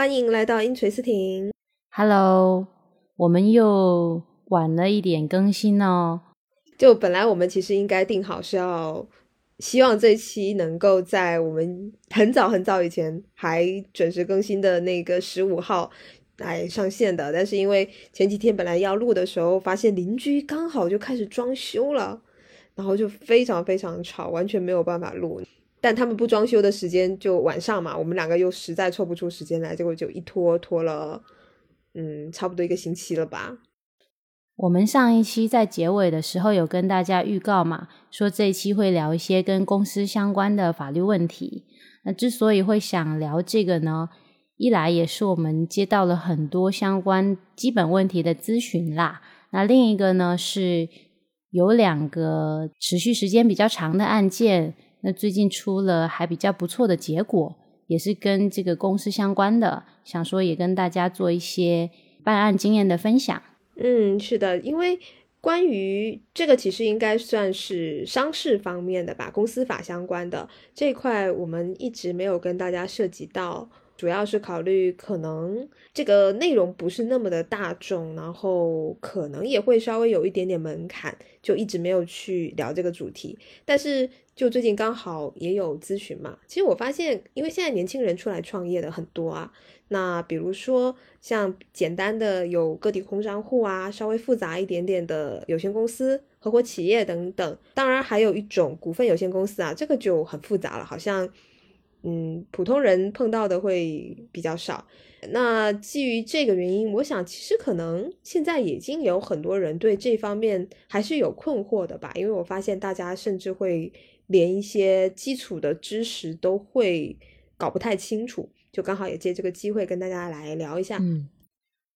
欢迎来到音锤斯婷。Hello，我们又晚了一点更新哦。就本来我们其实应该定好是要，希望这期能够在我们很早很早以前还准时更新的那个十五号来上线的，但是因为前几天本来要录的时候，发现邻居刚好就开始装修了，然后就非常非常吵，完全没有办法录。但他们不装修的时间就晚上嘛，我们两个又实在抽不出时间来，结果就一拖拖了，嗯，差不多一个星期了吧。我们上一期在结尾的时候有跟大家预告嘛，说这一期会聊一些跟公司相关的法律问题。那之所以会想聊这个呢，一来也是我们接到了很多相关基本问题的咨询啦，那另一个呢是有两个持续时间比较长的案件。那最近出了还比较不错的结果，也是跟这个公司相关的，想说也跟大家做一些办案经验的分享。嗯，是的，因为关于这个其实应该算是商事方面的吧，公司法相关的这一块，我们一直没有跟大家涉及到。主要是考虑可能这个内容不是那么的大众，然后可能也会稍微有一点点门槛，就一直没有去聊这个主题。但是就最近刚好也有咨询嘛，其实我发现，因为现在年轻人出来创业的很多啊，那比如说像简单的有个体工商户啊，稍微复杂一点点的有限公司、合伙企业等等，当然还有一种股份有限公司啊，这个就很复杂了，好像。嗯，普通人碰到的会比较少。那基于这个原因，我想其实可能现在已经有很多人对这方面还是有困惑的吧。因为我发现大家甚至会连一些基础的知识都会搞不太清楚，就刚好也借这个机会跟大家来聊一下。嗯。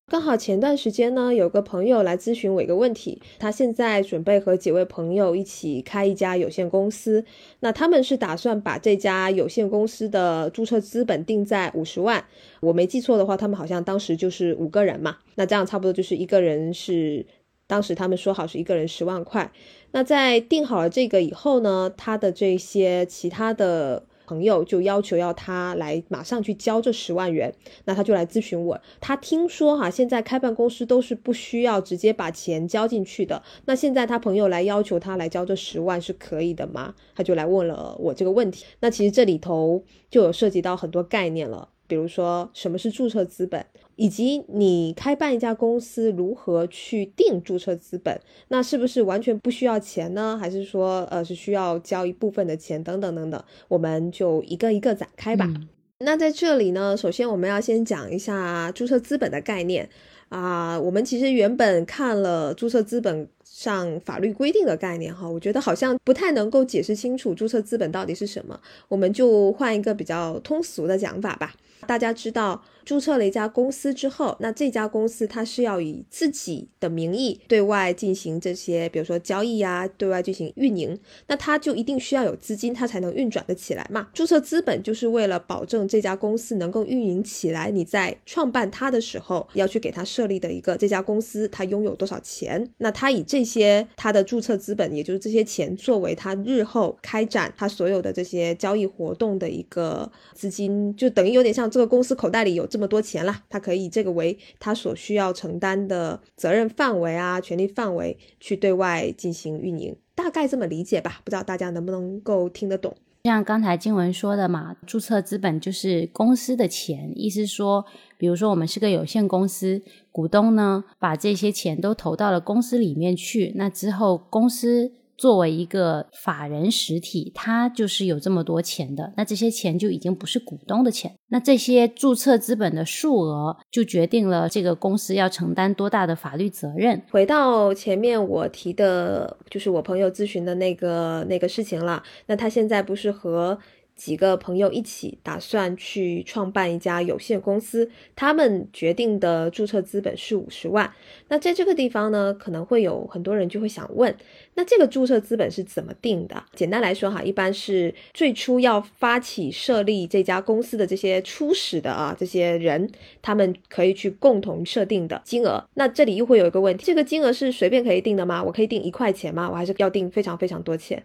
刚好前段时间呢，有个朋友来咨询我一个问题，他现在准备和几位朋友一起开一家有限公司，那他们是打算把这家有限公司的注册资本定在五十万，我没记错的话，他们好像当时就是五个人嘛，那这样差不多就是一个人是，当时他们说好是一个人十万块，那在定好了这个以后呢，他的这些其他的。朋友就要求要他来马上去交这十万元，那他就来咨询我。他听说哈，现在开办公司都是不需要直接把钱交进去的。那现在他朋友来要求他来交这十万是可以的吗？他就来问了我这个问题。那其实这里头就有涉及到很多概念了，比如说什么是注册资本，以及你开办一家公司如何去定注册资本，那是不是完全不需要钱呢？还是说呃是需要交一部分的钱等等等等？我们就一个一个展开吧。嗯、那在这里呢，首先我们要先讲一下注册资本的概念啊。我们其实原本看了注册资本上法律规定的概念哈，我觉得好像不太能够解释清楚注册资本到底是什么。我们就换一个比较通俗的讲法吧。大家知道，注册了一家公司之后，那这家公司它是要以自己的名义对外进行这些，比如说交易呀，对外进行运营，那它就一定需要有资金，它才能运转得起来嘛。注册资本就是为了保证这家公司能够运营起来，你在创办它的时候要去给它设立的一个这家公司它拥有多少钱，那它以这一些他的注册资本，也就是这些钱作为他日后开展他所有的这些交易活动的一个资金，就等于有点像。这个公司口袋里有这么多钱了，他可以这个为他所需要承担的责任范围啊、权利范围去对外进行运营，大概这么理解吧？不知道大家能不能够听得懂？像刚才经文说的嘛，注册资本就是公司的钱，意思说，比如说我们是个有限公司，股东呢把这些钱都投到了公司里面去，那之后公司。作为一个法人实体，它就是有这么多钱的，那这些钱就已经不是股东的钱，那这些注册资本的数额就决定了这个公司要承担多大的法律责任。回到前面我提的，就是我朋友咨询的那个那个事情了，那他现在不是和。几个朋友一起打算去创办一家有限公司，他们决定的注册资本是五十万。那在这个地方呢，可能会有很多人就会想问，那这个注册资本是怎么定的？简单来说哈，一般是最初要发起设立这家公司的这些初始的啊这些人，他们可以去共同设定的金额。那这里又会有一个问题，这个金额是随便可以定的吗？我可以定一块钱吗？我还是要定非常非常多钱？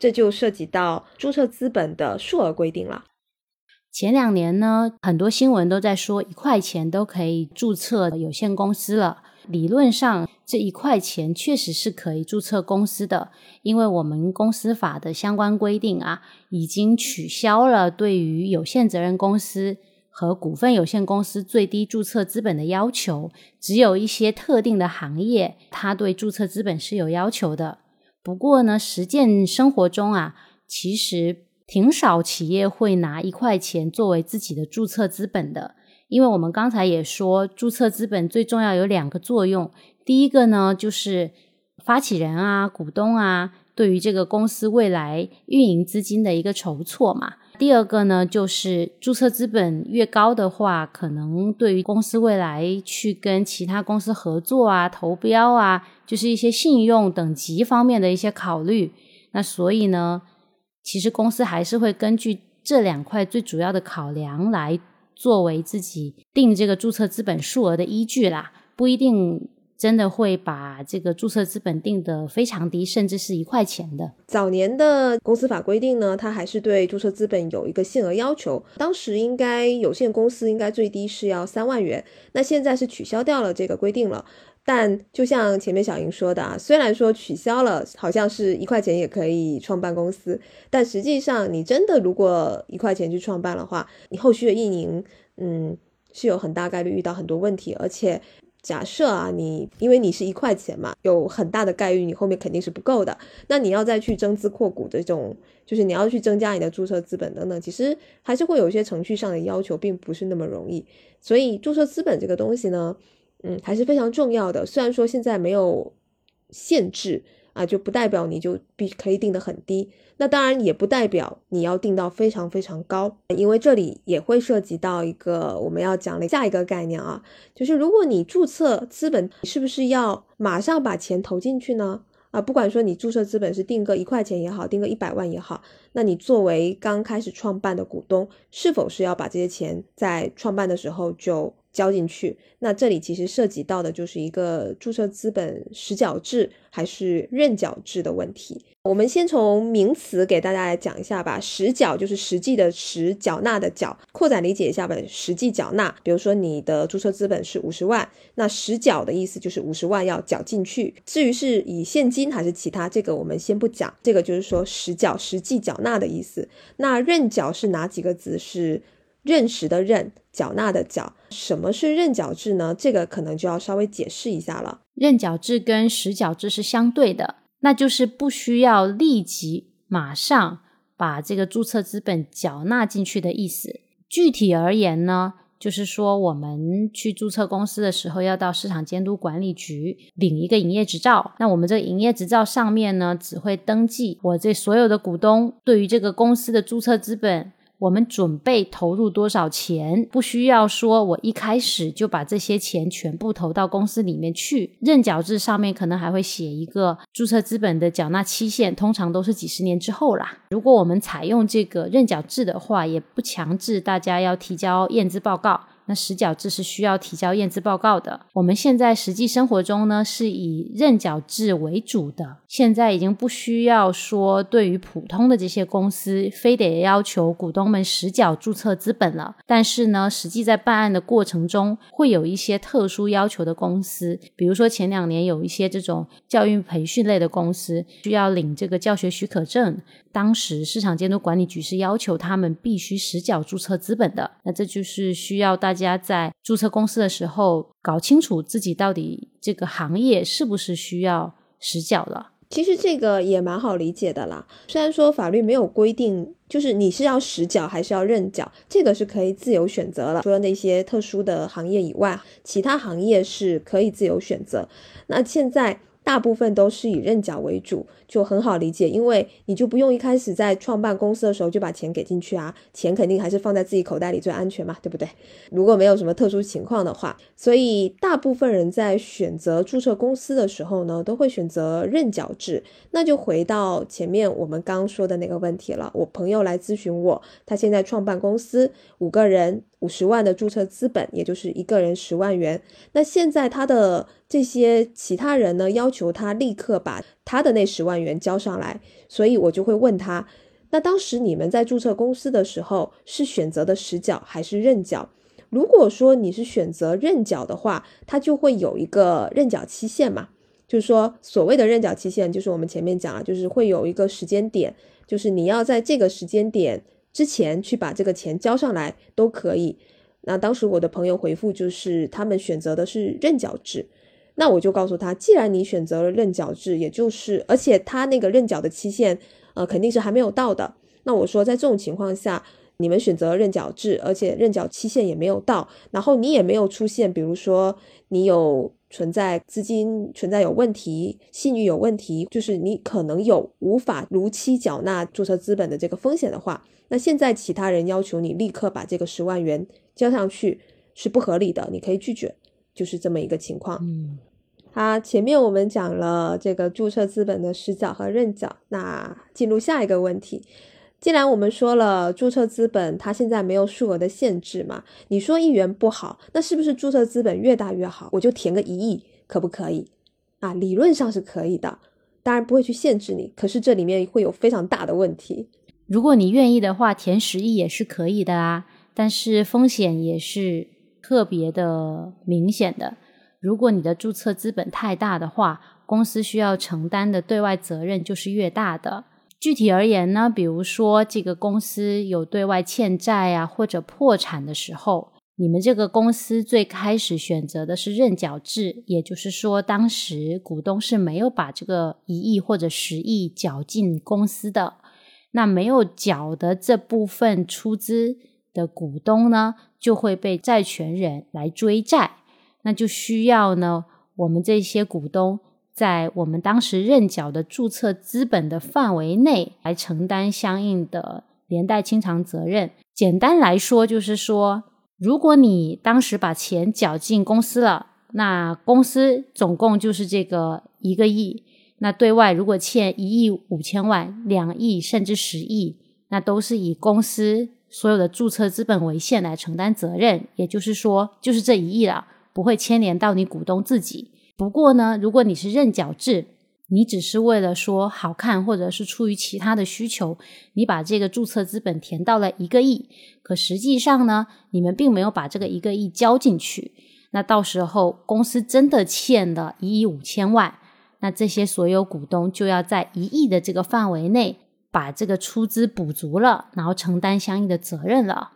这就涉及到注册资本的数额规定了。前两年呢，很多新闻都在说一块钱都可以注册有限公司了。理论上，这一块钱确实是可以注册公司的，因为我们公司法的相关规定啊，已经取消了对于有限责任公司和股份有限公司最低注册资本的要求。只有一些特定的行业，它对注册资本是有要求的。不过呢，实践生活中啊，其实挺少企业会拿一块钱作为自己的注册资本的。因为我们刚才也说，注册资本最重要有两个作用。第一个呢，就是发起人啊、股东啊，对于这个公司未来运营资金的一个筹措嘛。第二个呢，就是注册资本越高的话，可能对于公司未来去跟其他公司合作啊、投标啊，就是一些信用等级方面的一些考虑。那所以呢，其实公司还是会根据这两块最主要的考量来。作为自己定这个注册资本数额的依据啦，不一定真的会把这个注册资本定得非常低，甚至是一块钱的。早年的公司法规定呢，它还是对注册资本有一个限额要求，当时应该有限公司应该最低是要三万元，那现在是取消掉了这个规定了。但就像前面小莹说的啊，虽然说取消了，好像是一块钱也可以创办公司，但实际上你真的如果一块钱去创办的话，你后续的运营，嗯，是有很大概率遇到很多问题。而且假设啊，你因为你是一块钱嘛，有很大的概率你后面肯定是不够的。那你要再去增资扩股的这种，就是你要去增加你的注册资本等等，其实还是会有一些程序上的要求，并不是那么容易。所以注册资本这个东西呢。嗯，还是非常重要的。虽然说现在没有限制啊，就不代表你就必可以定的很低。那当然也不代表你要定到非常非常高，因为这里也会涉及到一个我们要讲的下一个概念啊，就是如果你注册资本，是不是要马上把钱投进去呢？啊，不管说你注册资本是定个一块钱也好，定个一百万也好，那你作为刚开始创办的股东，是否是要把这些钱在创办的时候就？交进去，那这里其实涉及到的就是一个注册资本实缴制还是认缴制的问题。我们先从名词给大家来讲一下吧。实缴就是实际的实，缴纳的缴，扩展理解一下吧。实际缴纳，比如说你的注册资本是五十万，那实缴的意思就是五十万要缴进去。至于是以现金还是其他，这个我们先不讲。这个就是说实缴，实际缴纳的意思。那认缴是哪几个字？是。认识的认，缴纳的缴，什么是认缴制呢？这个可能就要稍微解释一下了。认缴制跟实缴制是相对的，那就是不需要立即马上把这个注册资本缴纳进去的意思。具体而言呢，就是说我们去注册公司的时候，要到市场监督管理局领一个营业执照。那我们这个营业执照上面呢，只会登记我这所有的股东对于这个公司的注册资本。我们准备投入多少钱？不需要说，我一开始就把这些钱全部投到公司里面去。认缴制上面可能还会写一个注册资本的缴纳期限，通常都是几十年之后啦。如果我们采用这个认缴制的话，也不强制大家要提交验资报告。那实缴制是需要提交验资报告的。我们现在实际生活中呢，是以认缴制为主的。现在已经不需要说对于普通的这些公司，非得要求股东们实缴注册资本了。但是呢，实际在办案的过程中，会有一些特殊要求的公司，比如说前两年有一些这种教育培训类的公司，需要领这个教学许可证。当时市场监督管理局是要求他们必须实缴注册资本的，那这就是需要大家家在注册公司的时候搞清楚自己到底这个行业是不是需要实缴了。其实这个也蛮好理解的啦，虽然说法律没有规定，就是你是要实缴还是要认缴，这个是可以自由选择了。除了那些特殊的行业以外，其他行业是可以自由选择。那现在。大部分都是以认缴为主，就很好理解，因为你就不用一开始在创办公司的时候就把钱给进去啊，钱肯定还是放在自己口袋里最安全嘛，对不对？如果没有什么特殊情况的话，所以大部分人在选择注册公司的时候呢，都会选择认缴制。那就回到前面我们刚说的那个问题了，我朋友来咨询我，他现在创办公司，五个人。五十万的注册资本，也就是一个人十万元。那现在他的这些其他人呢，要求他立刻把他的那十万元交上来，所以我就会问他，那当时你们在注册公司的时候是选择的实缴还是认缴？如果说你是选择认缴的话，它就会有一个认缴期限嘛，就是说所谓的认缴期限，就是我们前面讲了，就是会有一个时间点，就是你要在这个时间点之前去把这个钱交上来都可以。那当时我的朋友回复就是他们选择的是认缴制，那我就告诉他，既然你选择了认缴制，也就是而且他那个认缴的期限，呃，肯定是还没有到的。那我说在这种情况下。你们选择认缴制，而且认缴期限也没有到，然后你也没有出现，比如说你有存在资金存在有问题、信誉有问题，就是你可能有无法如期缴纳注册资本的这个风险的话，那现在其他人要求你立刻把这个十万元交上去是不合理的，你可以拒绝，就是这么一个情况。嗯，好，前面我们讲了这个注册资本的实缴和认缴，那进入下一个问题。既然我们说了注册资本，它现在没有数额的限制嘛？你说一元不好，那是不是注册资本越大越好？我就填个一亿，可不可以？啊，理论上是可以的，当然不会去限制你。可是这里面会有非常大的问题。如果你愿意的话，填十亿也是可以的啊，但是风险也是特别的明显的。如果你的注册资本太大的话，公司需要承担的对外责任就是越大的。具体而言呢，比如说这个公司有对外欠债啊，或者破产的时候，你们这个公司最开始选择的是认缴制，也就是说，当时股东是没有把这个一亿或者十亿缴进公司的，那没有缴的这部分出资的股东呢，就会被债权人来追债，那就需要呢，我们这些股东。在我们当时认缴的注册资本的范围内来承担相应的连带清偿责任。简单来说，就是说，如果你当时把钱缴进公司了，那公司总共就是这个一个亿。那对外如果欠一亿五千万、两亿甚至十亿，那都是以公司所有的注册资本为限来承担责任。也就是说，就是这一亿了，不会牵连到你股东自己。不过呢，如果你是认缴制，你只是为了说好看，或者是出于其他的需求，你把这个注册资本填到了一个亿，可实际上呢，你们并没有把这个一个亿交进去。那到时候公司真的欠了一亿五千万，那这些所有股东就要在一亿的这个范围内把这个出资补足了，然后承担相应的责任了。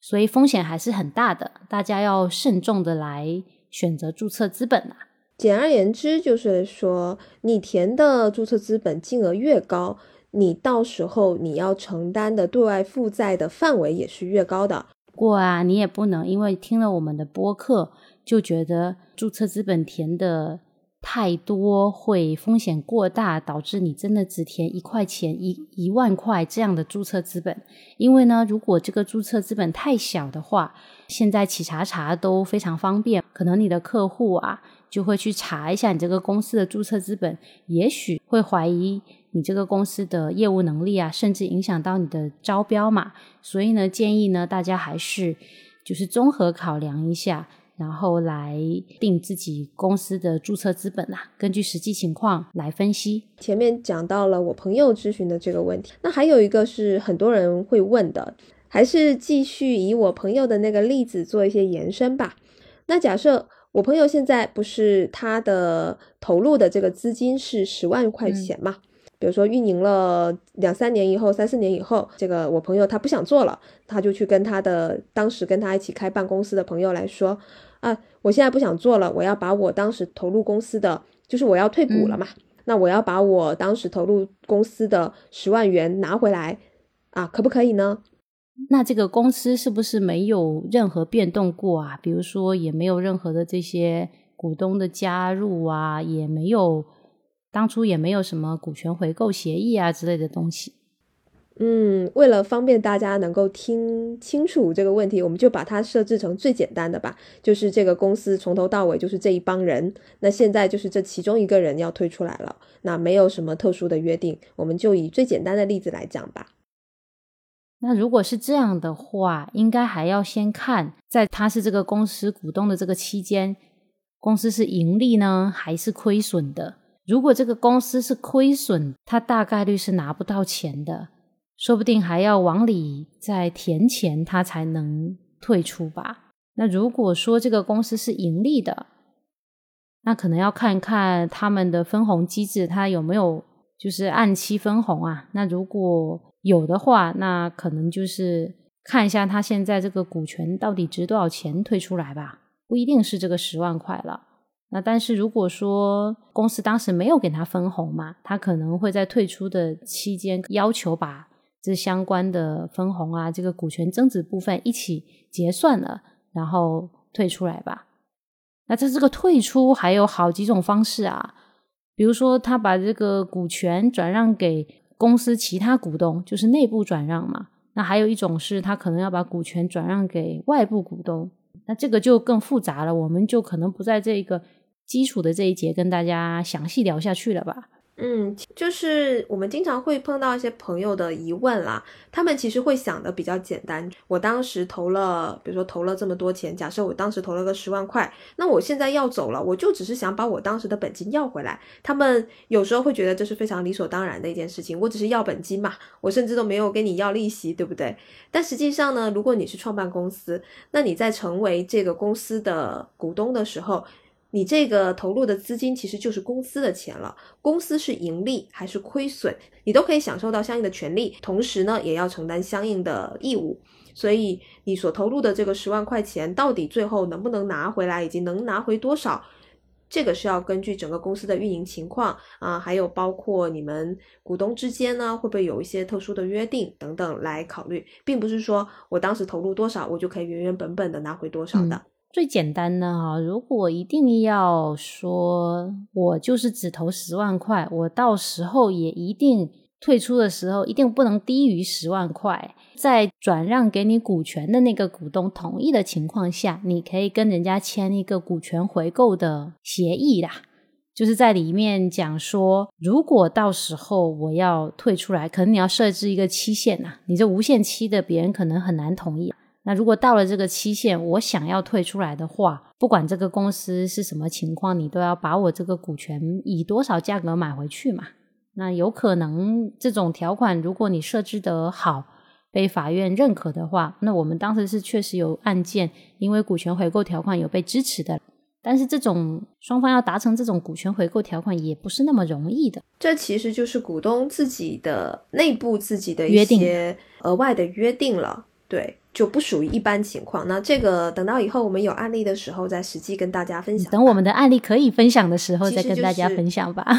所以风险还是很大的，大家要慎重的来选择注册资本啊。简而言之，就是说，你填的注册资本金额越高，你到时候你要承担的对外负债的范围也是越高的。不过啊，你也不能因为听了我们的播客，就觉得注册资本填的太多会风险过大，导致你真的只填一块钱、一一万块这样的注册资本。因为呢，如果这个注册资本太小的话，现在企查查都非常方便，可能你的客户啊。就会去查一下你这个公司的注册资本，也许会怀疑你这个公司的业务能力啊，甚至影响到你的招标嘛。所以呢，建议呢大家还是就是综合考量一下，然后来定自己公司的注册资本啦。根据实际情况来分析。前面讲到了我朋友咨询的这个问题，那还有一个是很多人会问的，还是继续以我朋友的那个例子做一些延伸吧。那假设。我朋友现在不是他的投入的这个资金是十万块钱嘛？比如说运营了两三年以后、三四年以后，这个我朋友他不想做了，他就去跟他的当时跟他一起开办公司的朋友来说啊，我现在不想做了，我要把我当时投入公司的，就是我要退股了嘛，那我要把我当时投入公司的十万元拿回来啊，可不可以呢？那这个公司是不是没有任何变动过啊？比如说也没有任何的这些股东的加入啊，也没有当初也没有什么股权回购协议啊之类的东西。嗯，为了方便大家能够听清楚这个问题，我们就把它设置成最简单的吧，就是这个公司从头到尾就是这一帮人，那现在就是这其中一个人要退出来了，那没有什么特殊的约定，我们就以最简单的例子来讲吧。那如果是这样的话，应该还要先看，在他是这个公司股东的这个期间，公司是盈利呢还是亏损的？如果这个公司是亏损，他大概率是拿不到钱的。说不定还要往里再填钱，他才能退出吧。那如果说这个公司是盈利的，那可能要看看他们的分红机制，它有没有就是按期分红啊？那如果有的话，那可能就是看一下他现在这个股权到底值多少钱退出来吧，不一定是这个十万块了。那但是如果说公司当时没有给他分红嘛，他可能会在退出的期间要求把这相关的分红啊，这个股权增值部分一起结算了，然后退出来吧。那他这个退出还有好几种方式啊，比如说他把这个股权转让给公司其他股东，就是内部转让嘛。那还有一种是他可能要把股权转让给外部股东，那这个就更复杂了，我们就可能不在这个。基础的这一节跟大家详细聊下去了吧？嗯，就是我们经常会碰到一些朋友的疑问啦，他们其实会想的比较简单。我当时投了，比如说投了这么多钱，假设我当时投了个十万块，那我现在要走了，我就只是想把我当时的本金要回来。他们有时候会觉得这是非常理所当然的一件事情，我只是要本金嘛，我甚至都没有跟你要利息，对不对？但实际上呢，如果你是创办公司，那你在成为这个公司的股东的时候，你这个投入的资金其实就是公司的钱了，公司是盈利还是亏损，你都可以享受到相应的权利，同时呢，也要承担相应的义务。所以你所投入的这个十万块钱，到底最后能不能拿回来，以及能拿回多少，这个是要根据整个公司的运营情况啊，还有包括你们股东之间呢，会不会有一些特殊的约定等等来考虑，并不是说我当时投入多少，我就可以原原本本的拿回多少的。最简单的哈，如果一定要说，我就是只投十万块，我到时候也一定退出的时候，一定不能低于十万块。在转让给你股权的那个股东同意的情况下，你可以跟人家签一个股权回购的协议啦，就是在里面讲说，如果到时候我要退出来，可能你要设置一个期限呐，你这无限期的，别人可能很难同意。那如果到了这个期限，我想要退出来的话，不管这个公司是什么情况，你都要把我这个股权以多少价格买回去嘛？那有可能这种条款，如果你设置得好，被法院认可的话，那我们当时是确实有案件，因为股权回购条款有被支持的。但是这种双方要达成这种股权回购条款，也不是那么容易的。这其实就是股东自己的内部自己的一些额外的约定了，对。就不属于一般情况。那这个等到以后我们有案例的时候，再实际跟大家分享。等我们的案例可以分享的时候，再跟大家分享吧。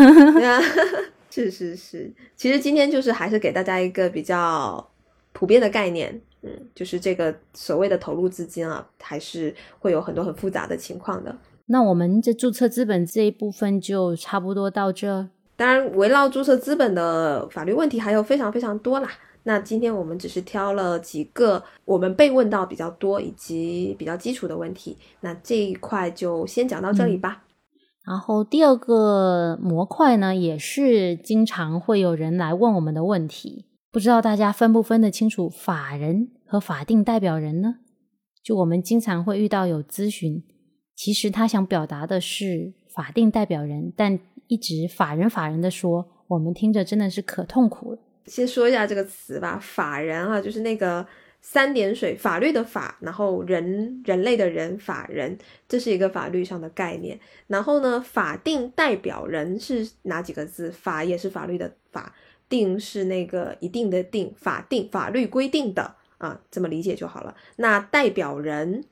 是是是，其实今天就是还是给大家一个比较普遍的概念，嗯，就是这个所谓的投入资金啊，还是会有很多很复杂的情况的。那我们这注册资本这一部分就差不多到这。当然，围绕注册资本的法律问题还有非常非常多啦。那今天我们只是挑了几个我们被问到比较多以及比较基础的问题，那这一块就先讲到这里吧。然后第二个模块呢，也是经常会有人来问我们的问题，不知道大家分不分得清楚法人和法定代表人呢？就我们经常会遇到有咨询，其实他想表达的是法定代表人，但一直法人法人的说，我们听着真的是可痛苦了。先说一下这个词吧，法人啊，就是那个三点水，法律的法，然后人人类的人，法人，这是一个法律上的概念。然后呢，法定代表人是哪几个字？法也是法律的法，定是那个一定的定，法定法律规定的啊，这么理解就好了。那代表人，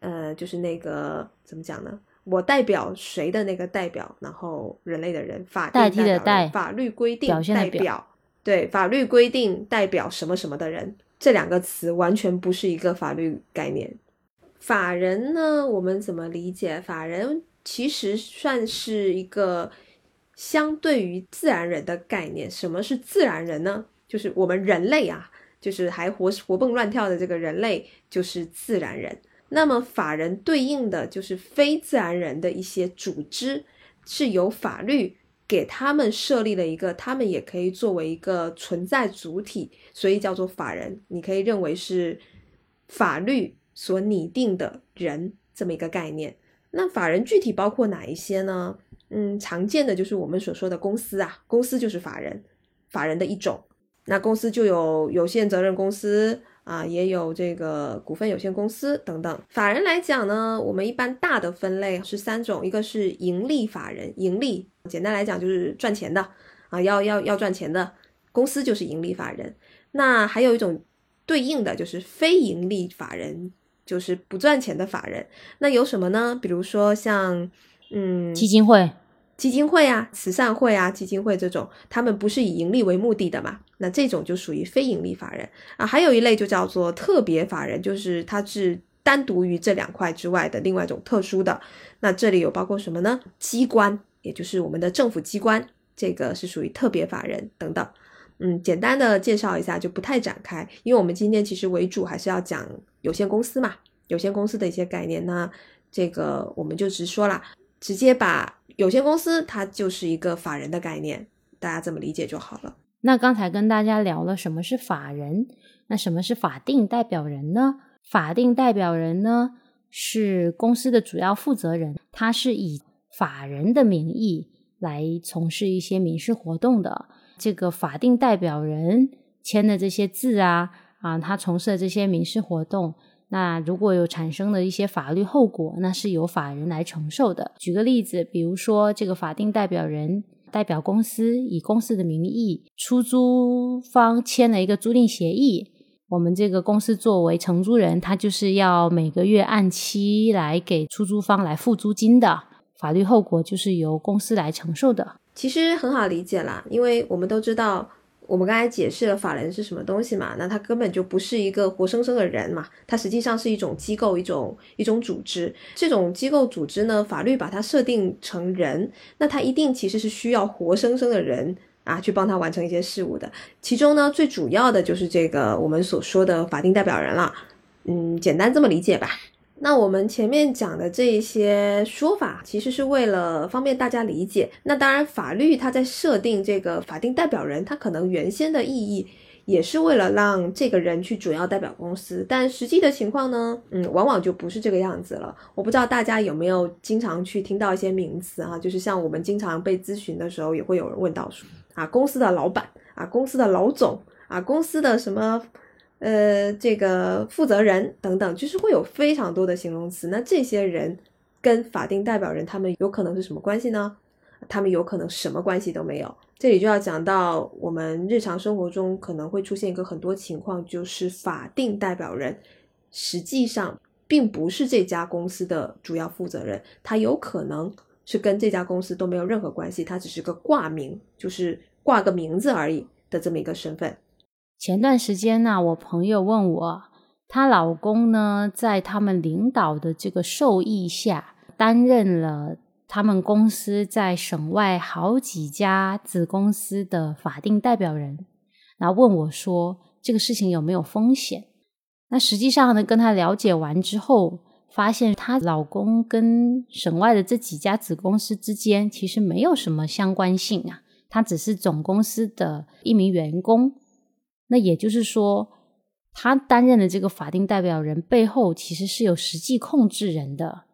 呃，就是那个怎么讲呢？我代表谁的那个代表，然后人类的人，法代替的代，法律规定代表。对法律规定代表什么什么的人，这两个词完全不是一个法律概念。法人呢，我们怎么理解？法人其实算是一个相对于自然人的概念。什么是自然人呢？就是我们人类啊，就是还活活蹦乱跳的这个人类，就是自然人。那么法人对应的就是非自然人的一些组织，是由法律。给他们设立了一个，他们也可以作为一个存在主体，所以叫做法人。你可以认为是法律所拟定的人这么一个概念。那法人具体包括哪一些呢？嗯，常见的就是我们所说的公司啊，公司就是法人，法人的一种。那公司就有有限责任公司啊，也有这个股份有限公司等等。法人来讲呢，我们一般大的分类是三种，一个是盈利法人，盈利简单来讲就是赚钱的啊，要要要赚钱的公司就是盈利法人。那还有一种对应的就是非盈利法人，就是不赚钱的法人。那有什么呢？比如说像嗯基金会。基金会啊、慈善会啊、基金会这种，他们不是以盈利为目的的嘛？那这种就属于非盈利法人啊。还有一类就叫做特别法人，就是它是单独于这两块之外的另外一种特殊的。那这里有包括什么呢？机关，也就是我们的政府机关，这个是属于特别法人等等。嗯，简单的介绍一下就不太展开，因为我们今天其实为主还是要讲有限公司嘛，有限公司的一些概念呢，这个我们就直说了。直接把有限公司，它就是一个法人的概念，大家这么理解就好了。那刚才跟大家聊了什么是法人，那什么是法定代表人呢？法定代表人呢是公司的主要负责人，他是以法人的名义来从事一些民事活动的。这个法定代表人签的这些字啊，啊，他从事的这些民事活动。那如果有产生的一些法律后果，那是由法人来承受的。举个例子，比如说这个法定代表人代表公司以公司的名义，出租方签了一个租赁协议，我们这个公司作为承租人，他就是要每个月按期来给出租方来付租金的，法律后果就是由公司来承受的。其实很好理解啦，因为我们都知道。我们刚才解释了法人是什么东西嘛？那它根本就不是一个活生生的人嘛，它实际上是一种机构、一种一种组织。这种机构组织呢，法律把它设定成人，那它一定其实是需要活生生的人啊，去帮他完成一些事务的。其中呢，最主要的就是这个我们所说的法定代表人了。嗯，简单这么理解吧。那我们前面讲的这些说法，其实是为了方便大家理解。那当然，法律它在设定这个法定代表人，它可能原先的意义也是为了让这个人去主要代表公司，但实际的情况呢，嗯，往往就不是这个样子了。我不知道大家有没有经常去听到一些名词啊，就是像我们经常被咨询的时候，也会有人问到说啊，公司的老板啊，公司的老总啊，公司的什么。呃，这个负责人等等，就是会有非常多的形容词。那这些人跟法定代表人他们有可能是什么关系呢？他们有可能什么关系都没有。这里就要讲到我们日常生活中可能会出现一个很多情况，就是法定代表人实际上并不是这家公司的主要负责人，他有可能是跟这家公司都没有任何关系，他只是个挂名，就是挂个名字而已的这么一个身份。前段时间呢，我朋友问我，她老公呢，在他们领导的这个授意下，担任了他们公司在省外好几家子公司的法定代表人，然后问我说，这个事情有没有风险？那实际上呢，跟他了解完之后，发现她老公跟省外的这几家子公司之间其实没有什么相关性啊，他只是总公司的一名员工。那也就是说，他担任的这个法定代表人背后其实是有实际控制人的。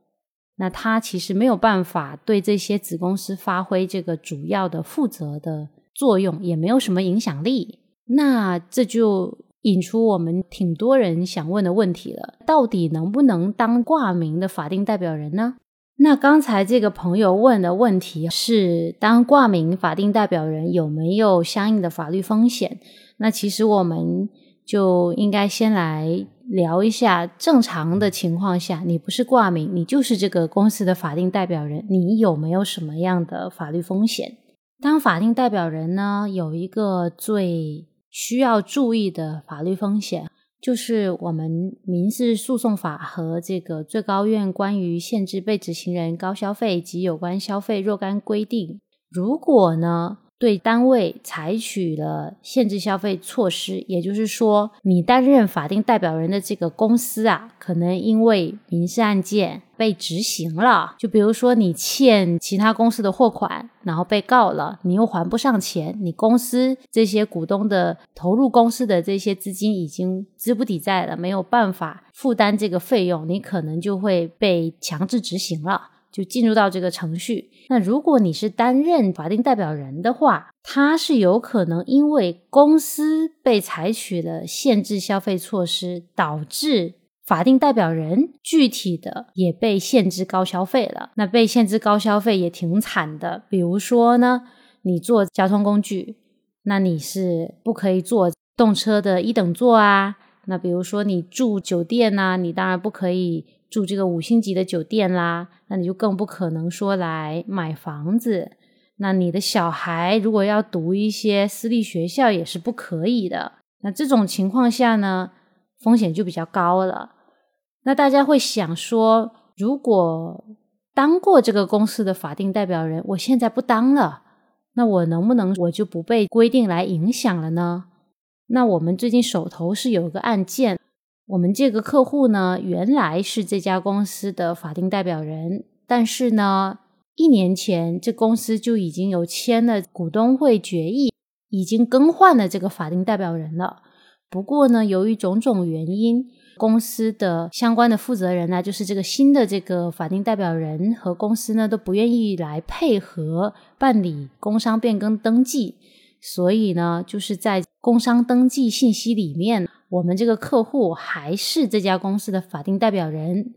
那他其实没有办法对这些子公司发挥这个主要的负责的作用，也没有什么影响力。那这就引出我们挺多人想问的问题了：到底能不能当挂名的法定代表人呢？那刚才这个朋友问的问题是：当挂名法定代表人有没有相应的法律风险？那其实我们就应该先来聊一下，正常的情况下，你不是挂名，你就是这个公司的法定代表人，你有没有什么样的法律风险？当法定代表人呢，有一个最需要注意的法律风险，就是我们民事诉讼法和这个最高院关于限制被执行人高消费及有关消费若干规定，如果呢？对单位采取了限制消费措施，也就是说，你担任法定代表人的这个公司啊，可能因为民事案件被执行了。就比如说，你欠其他公司的货款，然后被告了，你又还不上钱，你公司这些股东的投入公司的这些资金已经资不抵债了，没有办法负担这个费用，你可能就会被强制执行了。就进入到这个程序。那如果你是担任法定代表人的话，他是有可能因为公司被采取了限制消费措施，导致法定代表人具体的也被限制高消费了。那被限制高消费也挺惨的。比如说呢，你坐交通工具，那你是不可以坐动车的一等座啊。那比如说你住酒店呐，你当然不可以。住这个五星级的酒店啦，那你就更不可能说来买房子。那你的小孩如果要读一些私立学校也是不可以的。那这种情况下呢，风险就比较高了。那大家会想说，如果当过这个公司的法定代表人，我现在不当了，那我能不能我就不被规定来影响了呢？那我们最近手头是有一个案件。我们这个客户呢，原来是这家公司的法定代表人，但是呢，一年前这公司就已经有签了股东会决议，已经更换了这个法定代表人了。不过呢，由于种种原因，公司的相关的负责人呢，就是这个新的这个法定代表人和公司呢，都不愿意来配合办理工商变更登记，所以呢，就是在工商登记信息里面。我们这个客户还是这家公司的法定代表人，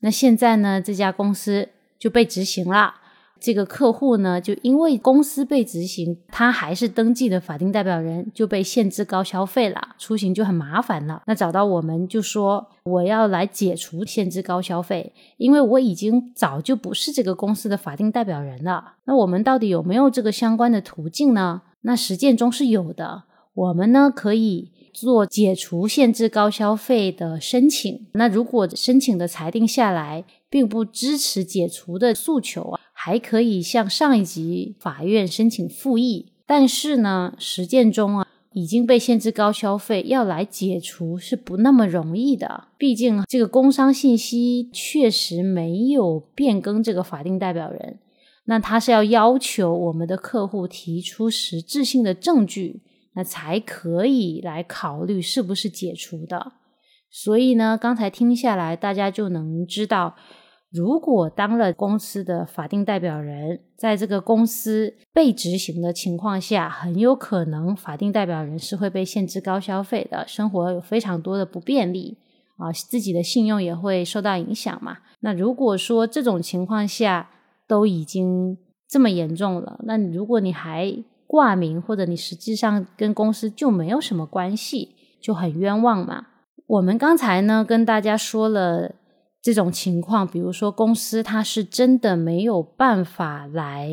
那现在呢，这家公司就被执行了。这个客户呢，就因为公司被执行，他还是登记的法定代表人，就被限制高消费了，出行就很麻烦了。那找到我们就说，我要来解除限制高消费，因为我已经早就不是这个公司的法定代表人了。那我们到底有没有这个相关的途径呢？那实践中是有的，我们呢可以。做解除限制高消费的申请，那如果申请的裁定下来，并不支持解除的诉求啊，还可以向上一级法院申请复议。但是呢，实践中啊，已经被限制高消费要来解除是不那么容易的，毕竟这个工商信息确实没有变更这个法定代表人，那他是要要求我们的客户提出实质性的证据。那才可以来考虑是不是解除的。所以呢，刚才听下来，大家就能知道，如果当了公司的法定代表人，在这个公司被执行的情况下，很有可能法定代表人是会被限制高消费的，生活有非常多的不便利啊，自己的信用也会受到影响嘛。那如果说这种情况下都已经这么严重了，那如果你还挂名或者你实际上跟公司就没有什么关系，就很冤枉嘛。我们刚才呢跟大家说了这种情况，比如说公司它是真的没有办法来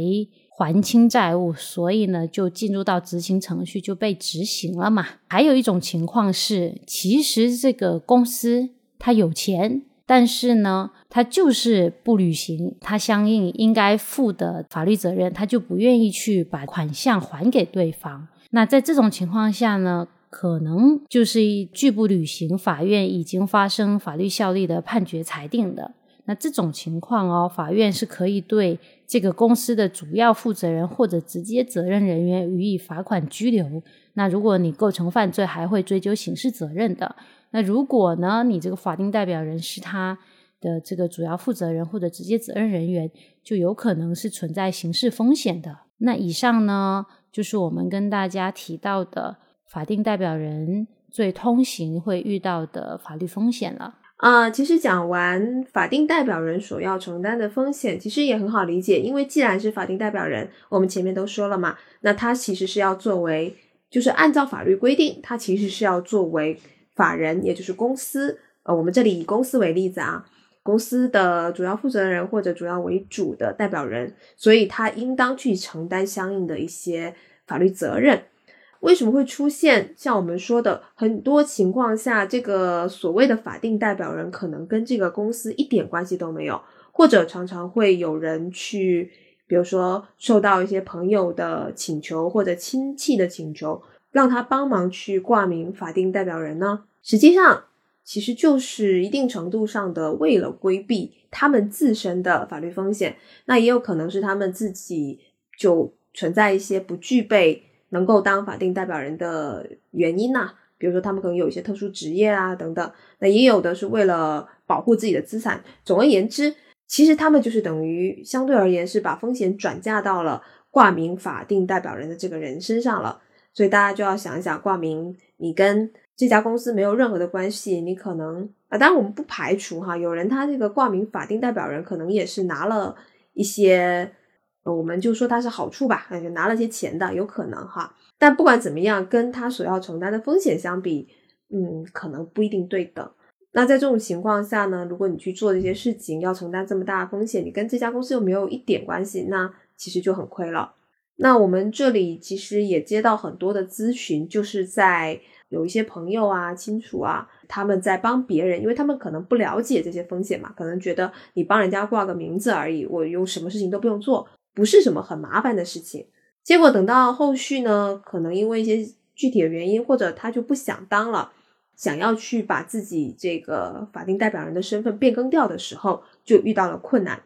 还清债务，所以呢就进入到执行程序就被执行了嘛。还有一种情况是，其实这个公司它有钱。但是呢，他就是不履行他相应应该负的法律责任，他就不愿意去把款项还给对方。那在这种情况下呢，可能就是拒不履行法院已经发生法律效力的判决裁定的。那这种情况哦，法院是可以对这个公司的主要负责人或者直接责任人员予以罚款拘留。那如果你构成犯罪，还会追究刑事责任的。那如果呢，你这个法定代表人是他的这个主要负责人或者直接责任人员，就有可能是存在刑事风险的。那以上呢，就是我们跟大家提到的法定代表人最通行会遇到的法律风险了。啊，其实讲完法定代表人所要承担的风险，其实也很好理解，因为既然是法定代表人，我们前面都说了嘛，那他其实是要作为，就是按照法律规定，他其实是要作为。法人也就是公司，呃，我们这里以公司为例子啊，公司的主要负责人或者主要为主的代表人，所以他应当去承担相应的一些法律责任。为什么会出现像我们说的很多情况下，这个所谓的法定代表人可能跟这个公司一点关系都没有，或者常常会有人去，比如说受到一些朋友的请求或者亲戚的请求。让他帮忙去挂名法定代表人呢？实际上，其实就是一定程度上的为了规避他们自身的法律风险。那也有可能是他们自己就存在一些不具备能够当法定代表人的原因呐。比如说，他们可能有一些特殊职业啊等等。那也有的是为了保护自己的资产。总而言之，其实他们就是等于相对而言是把风险转嫁到了挂名法定代表人的这个人身上了。所以大家就要想一想，挂名你跟这家公司没有任何的关系，你可能啊，当然我们不排除哈，有人他这个挂名法定代表人可能也是拿了一些，我们就说他是好处吧，那就拿了些钱的，有可能哈。但不管怎么样，跟他所要承担的风险相比，嗯，可能不一定对等。那在这种情况下呢，如果你去做这些事情，要承担这么大的风险，你跟这家公司又没有一点关系，那其实就很亏了。那我们这里其实也接到很多的咨询，就是在有一些朋友啊、亲属啊，他们在帮别人，因为他们可能不了解这些风险嘛，可能觉得你帮人家挂个名字而已，我用什么事情都不用做，不是什么很麻烦的事情。结果等到后续呢，可能因为一些具体的原因，或者他就不想当了，想要去把自己这个法定代表人的身份变更掉的时候，就遇到了困难，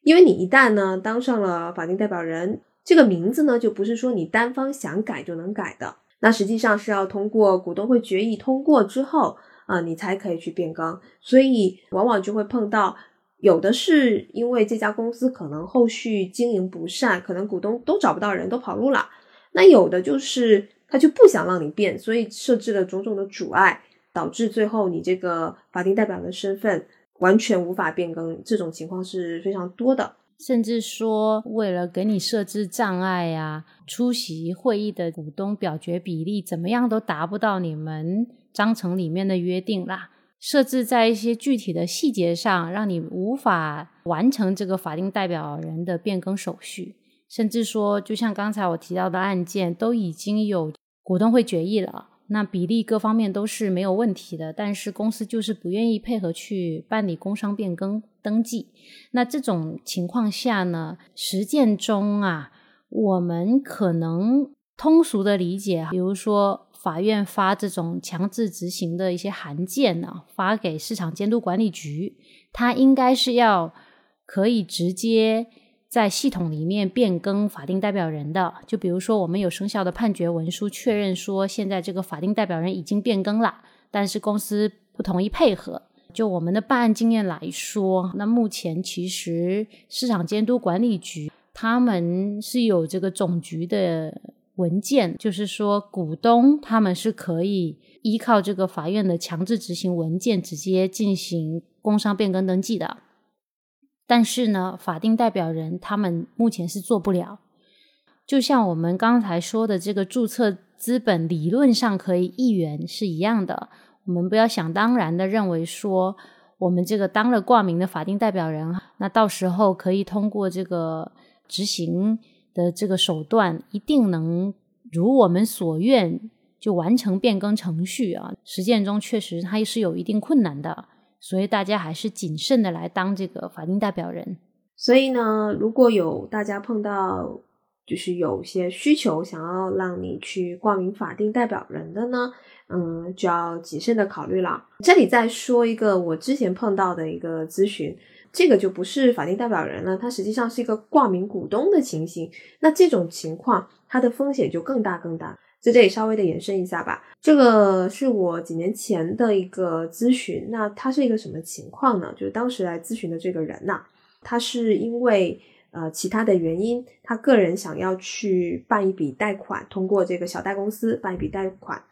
因为你一旦呢当上了法定代表人。这个名字呢，就不是说你单方想改就能改的，那实际上是要通过股东会决议通过之后啊，你才可以去变更。所以往往就会碰到，有的是因为这家公司可能后续经营不善，可能股东都找不到人，都跑路了。那有的就是他就不想让你变，所以设置了种种的阻碍，导致最后你这个法定代表的身份完全无法变更。这种情况是非常多的。甚至说，为了给你设置障碍呀，出席会议的股东表决比例怎么样都达不到你们章程里面的约定啦。设置在一些具体的细节上，让你无法完成这个法定代表人的变更手续。甚至说，就像刚才我提到的案件，都已经有股东会决议了。那比例各方面都是没有问题的，但是公司就是不愿意配合去办理工商变更登记。那这种情况下呢，实践中啊，我们可能通俗的理解，比如说法院发这种强制执行的一些函件呢，发给市场监督管理局，它应该是要可以直接。在系统里面变更法定代表人的，就比如说我们有生效的判决文书确认说现在这个法定代表人已经变更了，但是公司不同意配合。就我们的办案经验来说，那目前其实市场监督管理局他们是有这个总局的文件，就是说股东他们是可以依靠这个法院的强制执行文件直接进行工商变更登记的。但是呢，法定代表人他们目前是做不了。就像我们刚才说的，这个注册资本理论上可以一元是一样的。我们不要想当然的认为说，我们这个当了挂名的法定代表人，那到时候可以通过这个执行的这个手段，一定能如我们所愿就完成变更程序啊。实践中确实它是有一定困难的。所以大家还是谨慎的来当这个法定代表人。所以呢，如果有大家碰到就是有些需求想要让你去挂名法定代表人的呢，嗯，就要谨慎的考虑了。这里再说一个我之前碰到的一个咨询，这个就不是法定代表人了，它实际上是一个挂名股东的情形。那这种情况，它的风险就更大更大。在这里稍微的延伸一下吧，这个是我几年前的一个咨询，那他是一个什么情况呢？就是当时来咨询的这个人呐，他是因为呃其他的原因，他个人想要去办一笔贷款，通过这个小贷公司办一笔贷款，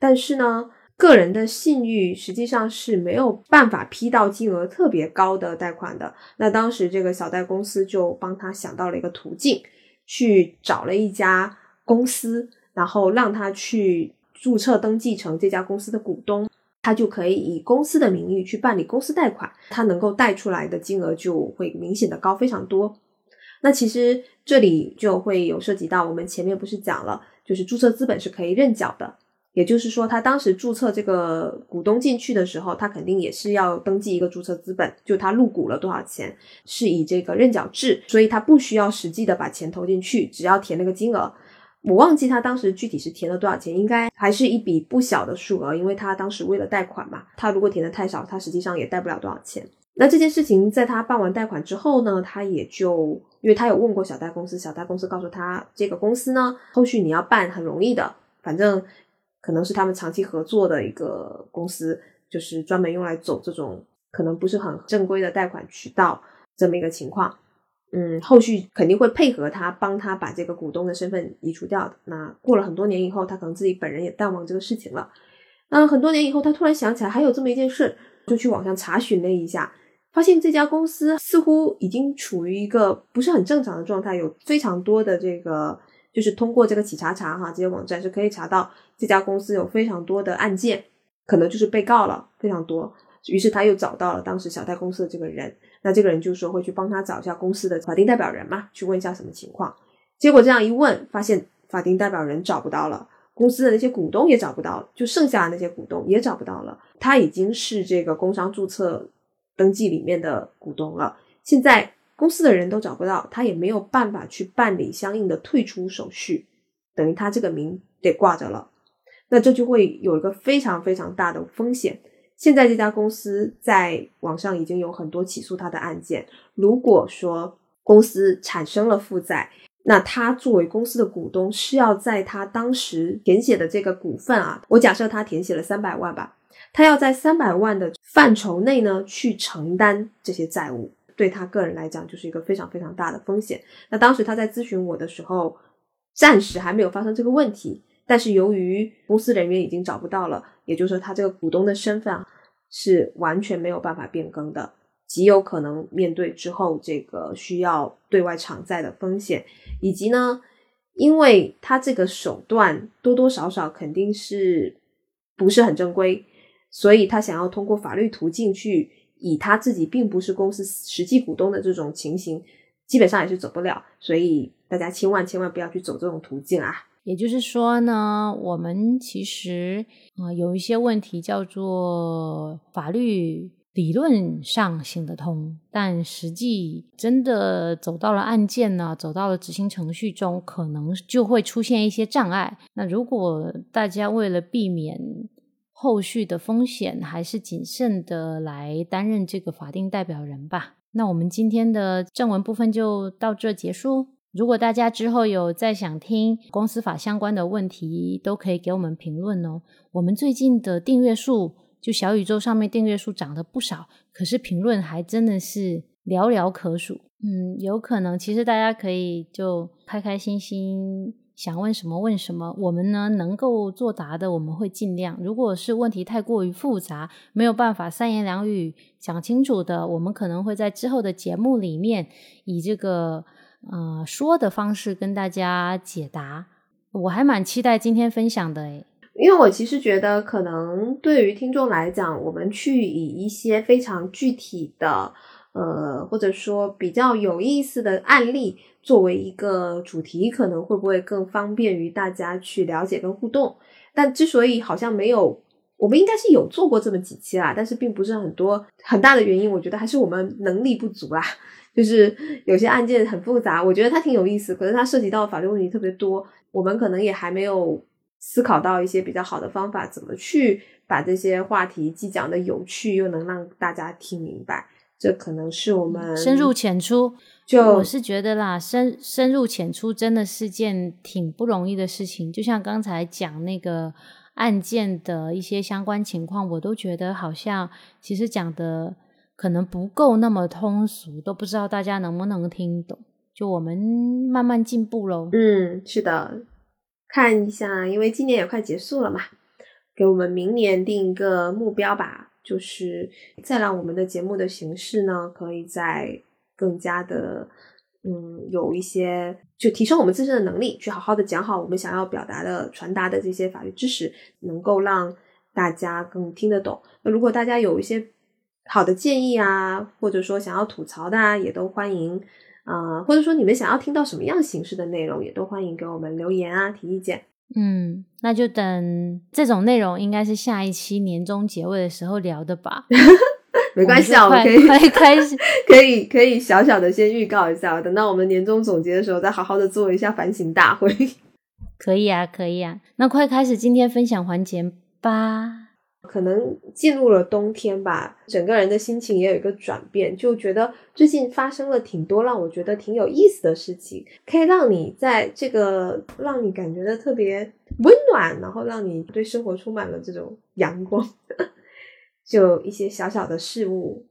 但是呢，个人的信誉实际上是没有办法批到金额特别高的贷款的。那当时这个小贷公司就帮他想到了一个途径，去找了一家公司。然后让他去注册登记成这家公司的股东，他就可以以公司的名义去办理公司贷款，他能够贷出来的金额就会明显的高非常多。那其实这里就会有涉及到我们前面不是讲了，就是注册资本是可以认缴的，也就是说他当时注册这个股东进去的时候，他肯定也是要登记一个注册资本，就他入股了多少钱，是以这个认缴制，所以他不需要实际的把钱投进去，只要填那个金额。我忘记他当时具体是填了多少钱，应该还是一笔不小的数额，因为他当时为了贷款嘛，他如果填的太少，他实际上也贷不了多少钱。那这件事情在他办完贷款之后呢，他也就因为他有问过小贷公司，小贷公司告诉他，这个公司呢，后续你要办很容易的，反正可能是他们长期合作的一个公司，就是专门用来走这种可能不是很正规的贷款渠道。这么一个情况。嗯，后续肯定会配合他，帮他把这个股东的身份移除掉的。那过了很多年以后，他可能自己本人也淡忘这个事情了。那很多年以后，他突然想起来还有这么一件事，就去网上查询了一下，发现这家公司似乎已经处于一个不是很正常的状态，有非常多的这个，就是通过这个企查查哈，这些网站是可以查到这家公司有非常多的案件，可能就是被告了非常多。于是他又找到了当时小贷公司的这个人。那这个人就说会去帮他找一下公司的法定代表人嘛，去问一下什么情况。结果这样一问，发现法定代表人找不到了，公司的那些股东也找不到了，就剩下的那些股东也找不到了。他已经是这个工商注册登记里面的股东了，现在公司的人都找不到，他也没有办法去办理相应的退出手续，等于他这个名得挂着了。那这就会有一个非常非常大的风险。现在这家公司在网上已经有很多起诉他的案件。如果说公司产生了负债，那他作为公司的股东是要在他当时填写的这个股份啊，我假设他填写了三百万吧，他要在三百万的范畴内呢去承担这些债务，对他个人来讲就是一个非常非常大的风险。那当时他在咨询我的时候，暂时还没有发生这个问题。但是由于公司人员已经找不到了，也就是说他这个股东的身份啊是完全没有办法变更的，极有可能面对之后这个需要对外偿债的风险，以及呢，因为他这个手段多多少少肯定是不是很正规，所以他想要通过法律途径去以他自己并不是公司实际股东的这种情形，基本上也是走不了，所以大家千万千万不要去走这种途径啊。也就是说呢，我们其实啊有一些问题叫做法律理论上行得通，但实际真的走到了案件呢，走到了执行程序中，可能就会出现一些障碍。那如果大家为了避免后续的风险，还是谨慎的来担任这个法定代表人吧。那我们今天的正文部分就到这结束。如果大家之后有再想听公司法相关的问题，都可以给我们评论哦。我们最近的订阅数，就小宇宙上面订阅数涨得不少，可是评论还真的是寥寥可数。嗯，有可能其实大家可以就开开心心想问什么问什么，我们呢能够作答的我们会尽量。如果是问题太过于复杂，没有办法三言两语讲清楚的，我们可能会在之后的节目里面以这个。呃，说的方式跟大家解答，我还蛮期待今天分享的诶，因为我其实觉得，可能对于听众来讲，我们去以一些非常具体的，呃，或者说比较有意思的案例作为一个主题，可能会不会更方便于大家去了解跟互动？但之所以好像没有，我们应该是有做过这么几期啦，但是并不是很多，很大的原因，我觉得还是我们能力不足啦。就是有些案件很复杂，我觉得它挺有意思，可是它涉及到法律问题特别多，我们可能也还没有思考到一些比较好的方法，怎么去把这些话题既讲的有趣，又能让大家听明白。这可能是我们深入浅出。就我是觉得啦，深深入浅出真的是件挺不容易的事情。就像刚才讲那个案件的一些相关情况，我都觉得好像其实讲的。可能不够那么通俗，都不知道大家能不能听懂。就我们慢慢进步喽。嗯，是的，看一下，因为今年也快结束了嘛，给我们明年定一个目标吧，就是再让我们的节目的形式呢，可以再更加的，嗯，有一些就提升我们自身的能力，去好好的讲好我们想要表达的、传达的这些法律知识，能够让大家更听得懂。那如果大家有一些。好的建议啊，或者说想要吐槽的啊，也都欢迎啊，或者说你们想要听到什么样形式的内容，也都欢迎给我们留言啊，提意见。嗯，那就等这种内容应该是下一期年终结尾的时候聊的吧。没关系啊，我们可以开始，可以可以小小的先预告一下，等到我们年终总结的时候，再好好的做一下反省大会。可以啊，可以啊，那快开始今天分享环节吧。可能进入了冬天吧，整个人的心情也有一个转变，就觉得最近发生了挺多让我觉得挺有意思的事情，可以让你在这个让你感觉的特别温暖，然后让你对生活充满了这种阳光，就一些小小的事物。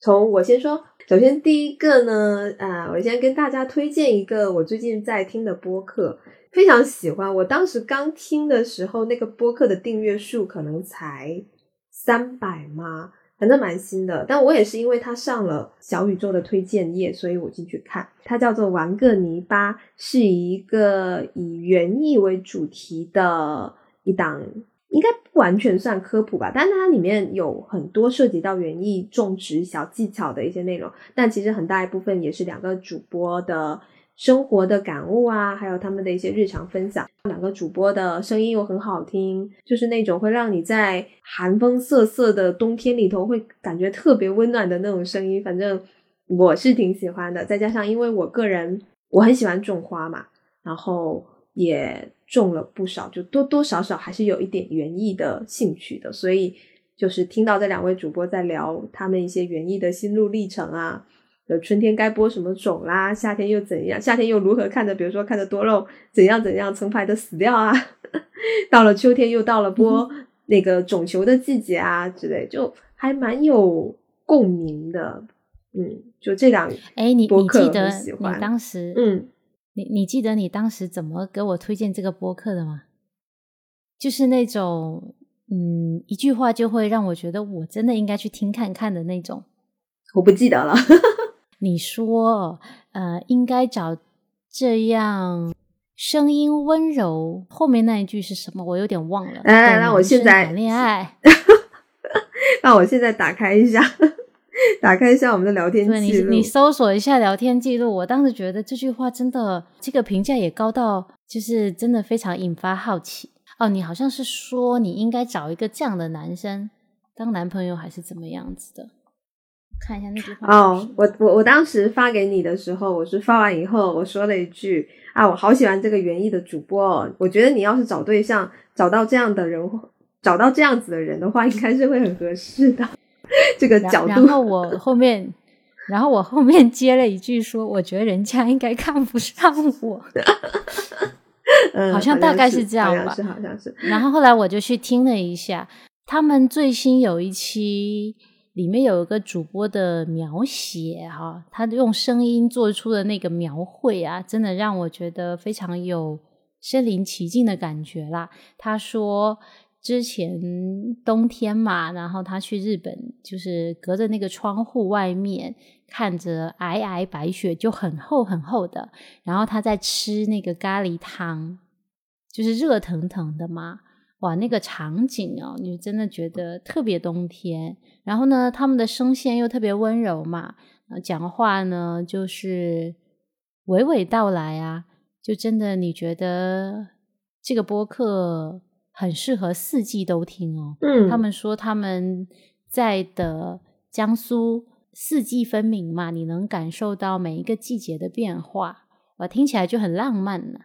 从我先说，首先第一个呢，啊，我先跟大家推荐一个我最近在听的播客，非常喜欢。我当时刚听的时候，那个播客的订阅数可能才三百吗？反正蛮新的。但我也是因为它上了小宇宙的推荐页，所以我进去看。它叫做“玩个泥巴”，是一个以园艺为主题的一档。应该不完全算科普吧，但它里面有很多涉及到园艺种植小技巧的一些内容，但其实很大一部分也是两个主播的生活的感悟啊，还有他们的一些日常分享。两个主播的声音又很好听，就是那种会让你在寒风瑟瑟的冬天里头会感觉特别温暖的那种声音，反正我是挺喜欢的。再加上因为我个人我很喜欢种花嘛，然后也。种了不少，就多多少少还是有一点园艺的兴趣的，所以就是听到这两位主播在聊他们一些园艺的心路历程啊，呃，春天该播什么种啦，夏天又怎样，夏天又如何看着，比如说看着多肉怎样怎样成排的死掉啊，到了秋天又到了播那个种球的季节啊之类，就还蛮有共鸣的，嗯，就这两哎，你你记得你当时嗯。你你记得你当时怎么给我推荐这个播客的吗？就是那种，嗯，一句话就会让我觉得我真的应该去听看看的那种。我不记得了。你说，呃，应该找这样声音温柔，后面那一句是什么？我有点忘了。来来，那我现在谈恋爱。那我现在打开一下。打开一下我们的聊天记录，你你搜索一下聊天记录。我当时觉得这句话真的，这个评价也高到，就是真的非常引发好奇。哦，你好像是说你应该找一个这样的男生当男朋友，还是怎么样子的？看一下那句话。哦，我我我当时发给你的时候，我是发完以后我说了一句啊，我好喜欢这个园艺的主播哦，我觉得你要是找对象，找到这样的人，找到这样子的人的话，应该是会很合适的。这个角度，然后我后面，然后我后面接了一句说：“我觉得人家应该看不上我。”好像大概是这样吧，是好像是。然后后来我就去听了一下，他们最新有一期里面有一个主播的描写哈，他用声音做出的那个描绘啊，真的让我觉得非常有身临其境的感觉啦。他说。之前冬天嘛，然后他去日本，就是隔着那个窗户外面看着皑皑白雪，就很厚很厚的。然后他在吃那个咖喱汤，就是热腾腾的嘛，哇，那个场景哦，你真的觉得特别冬天。然后呢，他们的声线又特别温柔嘛，讲话呢就是娓娓道来啊，就真的你觉得这个播客。很适合四季都听哦。嗯，他们说他们在的江苏四季分明嘛，你能感受到每一个季节的变化，哇听起来就很浪漫呢。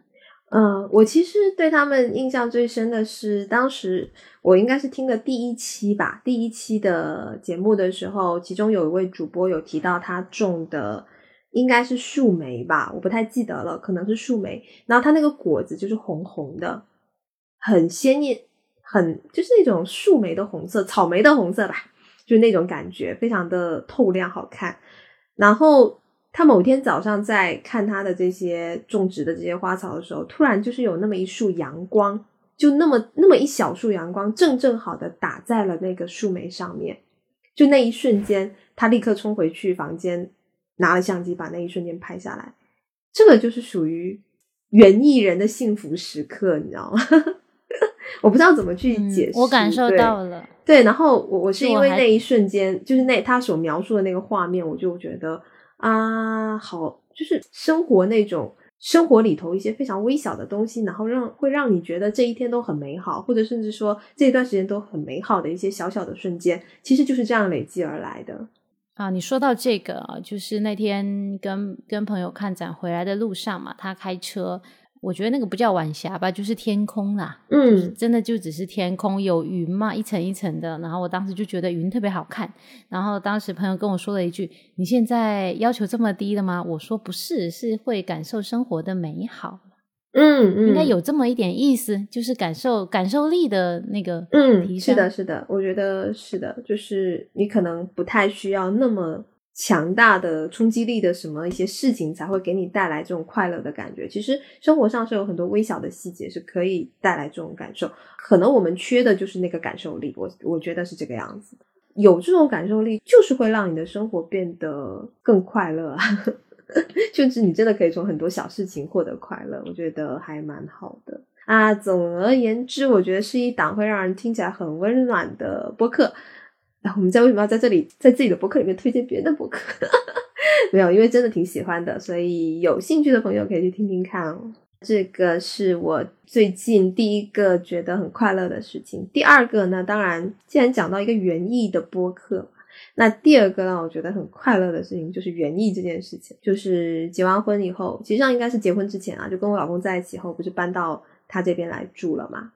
嗯，我其实对他们印象最深的是，当时我应该是听的第一期吧，第一期的节目的时候，其中有一位主播有提到他种的应该是树莓吧，我不太记得了，可能是树莓，然后它那个果子就是红红的。很鲜艳，很就是那种树莓的红色，草莓的红色吧，就是那种感觉，非常的透亮好看。然后他某天早上在看他的这些种植的这些花草的时候，突然就是有那么一束阳光，就那么那么一小束阳光，正正好的打在了那个树莓上面。就那一瞬间，他立刻冲回去房间，拿了相机把那一瞬间拍下来。这个就是属于园艺人的幸福时刻，你知道吗？我不知道怎么去解释，我感受到了。对，然后我我是因为那一瞬间，就是那他所描述的那个画面，我就觉得啊，好，就是生活那种生活里头一些非常微小的东西，然后让会让你觉得这一天都很美好，或者甚至说这一段时间都很美好的一些小小的瞬间，其实就是这样累积而来的。啊，你说到这个啊，就是那天跟跟朋友看展回来的路上嘛，他开车。我觉得那个不叫晚霞吧，就是天空啦。嗯，真的就只是天空有云嘛，一层一层的。然后我当时就觉得云特别好看。然后当时朋友跟我说了一句：“你现在要求这么低了吗？”我说：“不是，是会感受生活的美好。”嗯嗯，应该有这么一点意思，就是感受感受力的那个。嗯，是的，是的，我觉得是的，就是你可能不太需要那么强大的冲击力的什么一些事情才会给你带来这种快乐的感觉。其实生活上是有很多微小的细节是可以带来这种感受，可能我们缺的就是那个感受力。我我觉得是这个样子，有这种感受力就是会让你的生活变得更快乐啊，甚至你真的可以从很多小事情获得快乐，我觉得还蛮好的啊。总而言之，我觉得是一档会让人听起来很温暖的播客。我们在为什么要在这里在自己的博客里面推荐别人的博客？没有，因为真的挺喜欢的，所以有兴趣的朋友可以去听听看哦。这个是我最近第一个觉得很快乐的事情。第二个呢，当然既然讲到一个园艺的播客，那第二个让我觉得很快乐的事情就是园艺这件事情。就是结完婚以后，其实上应该是结婚之前啊，就跟我老公在一起后，不是搬到他这边来住了嘛？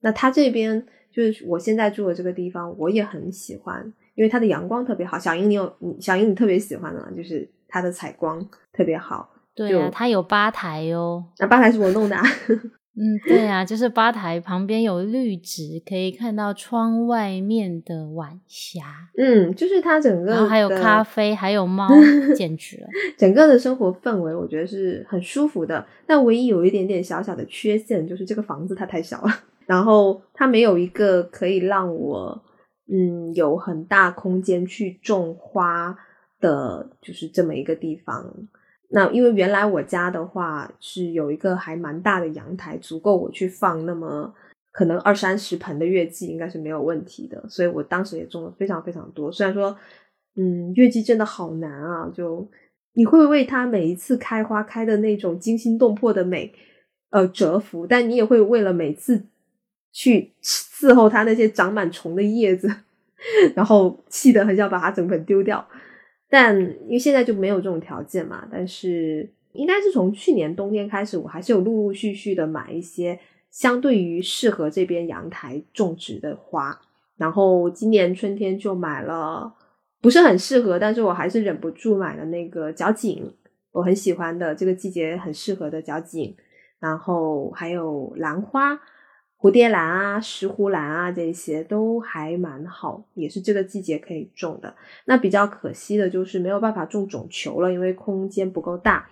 那他这边。就是我现在住的这个地方，我也很喜欢，因为它的阳光特别好。小英，你有小英，你特别喜欢的，就是它的采光特别好。对啊，它有吧台哟。那吧台是我弄的。啊嗯，对啊，就是吧台旁边有绿植，可以看到窗外面的晚霞。嗯，就是它整个，然后还有咖啡，还有猫，简直了。整个的生活氛围，我觉得是很舒服的。但唯一有一点点小小的缺陷，就是这个房子它太小了。然后它没有一个可以让我嗯有很大空间去种花的，就是这么一个地方。那因为原来我家的话是有一个还蛮大的阳台，足够我去放那么可能二三十盆的月季，应该是没有问题的。所以我当时也种了非常非常多。虽然说嗯月季真的好难啊，就你会为它每一次开花开的那种惊心动魄的美呃折服，但你也会为了每次。去伺候它那些长满虫的叶子，然后气得很想把它整盆丢掉。但因为现在就没有这种条件嘛，但是应该是从去年冬天开始，我还是有陆陆续续的买一些相对于适合这边阳台种植的花。然后今年春天就买了，不是很适合，但是我还是忍不住买了那个角堇，我很喜欢的这个季节很适合的角堇。然后还有兰花。蝴蝶兰啊，石斛兰啊，这些都还蛮好，也是这个季节可以种的。那比较可惜的就是没有办法种种球了，因为空间不够大。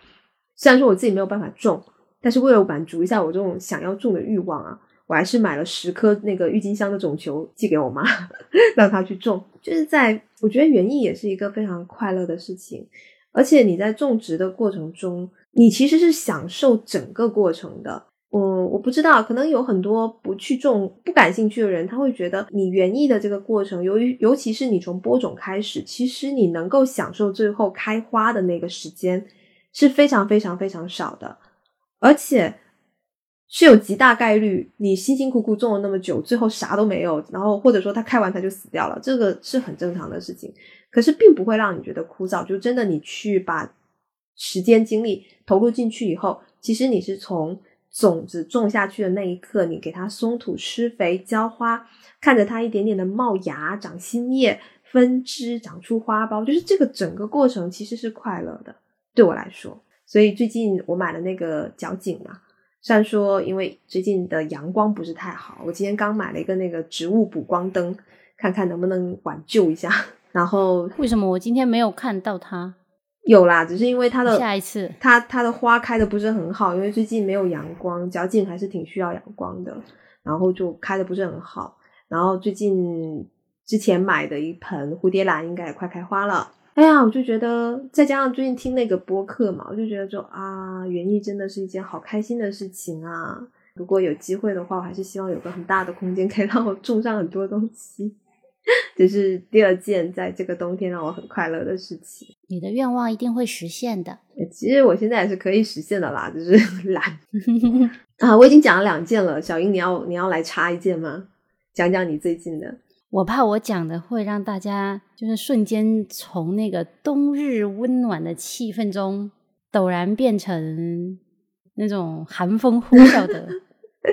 虽然说我自己没有办法种，但是为了满足一下我这种想要种的欲望啊，我还是买了十颗那个郁金香的种球寄给我妈，让她去种。就是在我觉得园艺也是一个非常快乐的事情，而且你在种植的过程中，你其实是享受整个过程的。嗯，我不知道，可能有很多不去种、不感兴趣的人，他会觉得你园艺的这个过程，由于尤其是你从播种开始，其实你能够享受最后开花的那个时间是非常非常非常少的，而且是有极大概率你辛辛苦苦种了那么久，最后啥都没有，然后或者说它开完它就死掉了，这个是很正常的事情。可是并不会让你觉得枯燥，就真的你去把时间精力投入进去以后，其实你是从。种子种下去的那一刻，你给它松土、施肥、浇花，看着它一点点的冒芽、长新叶、分枝、长出花苞，就是这个整个过程其实是快乐的，对我来说。所以最近我买了那个角堇嘛，虽然说因为最近的阳光不是太好，我今天刚买了一个那个植物补光灯，看看能不能挽救一下。然后为什么我今天没有看到它？有啦，只是因为它的下一次，它它的花开的不是很好，因为最近没有阳光，角景还是挺需要阳光的，然后就开的不是很好。然后最近之前买的一盆蝴蝶兰应该也快开花了。哎呀，我就觉得再加上最近听那个播客嘛，我就觉得说啊，园艺真的是一件好开心的事情啊！如果有机会的话，我还是希望有个很大的空间可以让我种上很多东西。这是第二件在这个冬天让我很快乐的事情。你的愿望一定会实现的。其实我现在也是可以实现的啦，就是 懒 啊。我已经讲了两件了，小英，你要你要来插一件吗？讲讲你最近的。我怕我讲的会让大家就是瞬间从那个冬日温暖的气氛中陡然变成那种寒风呼啸的，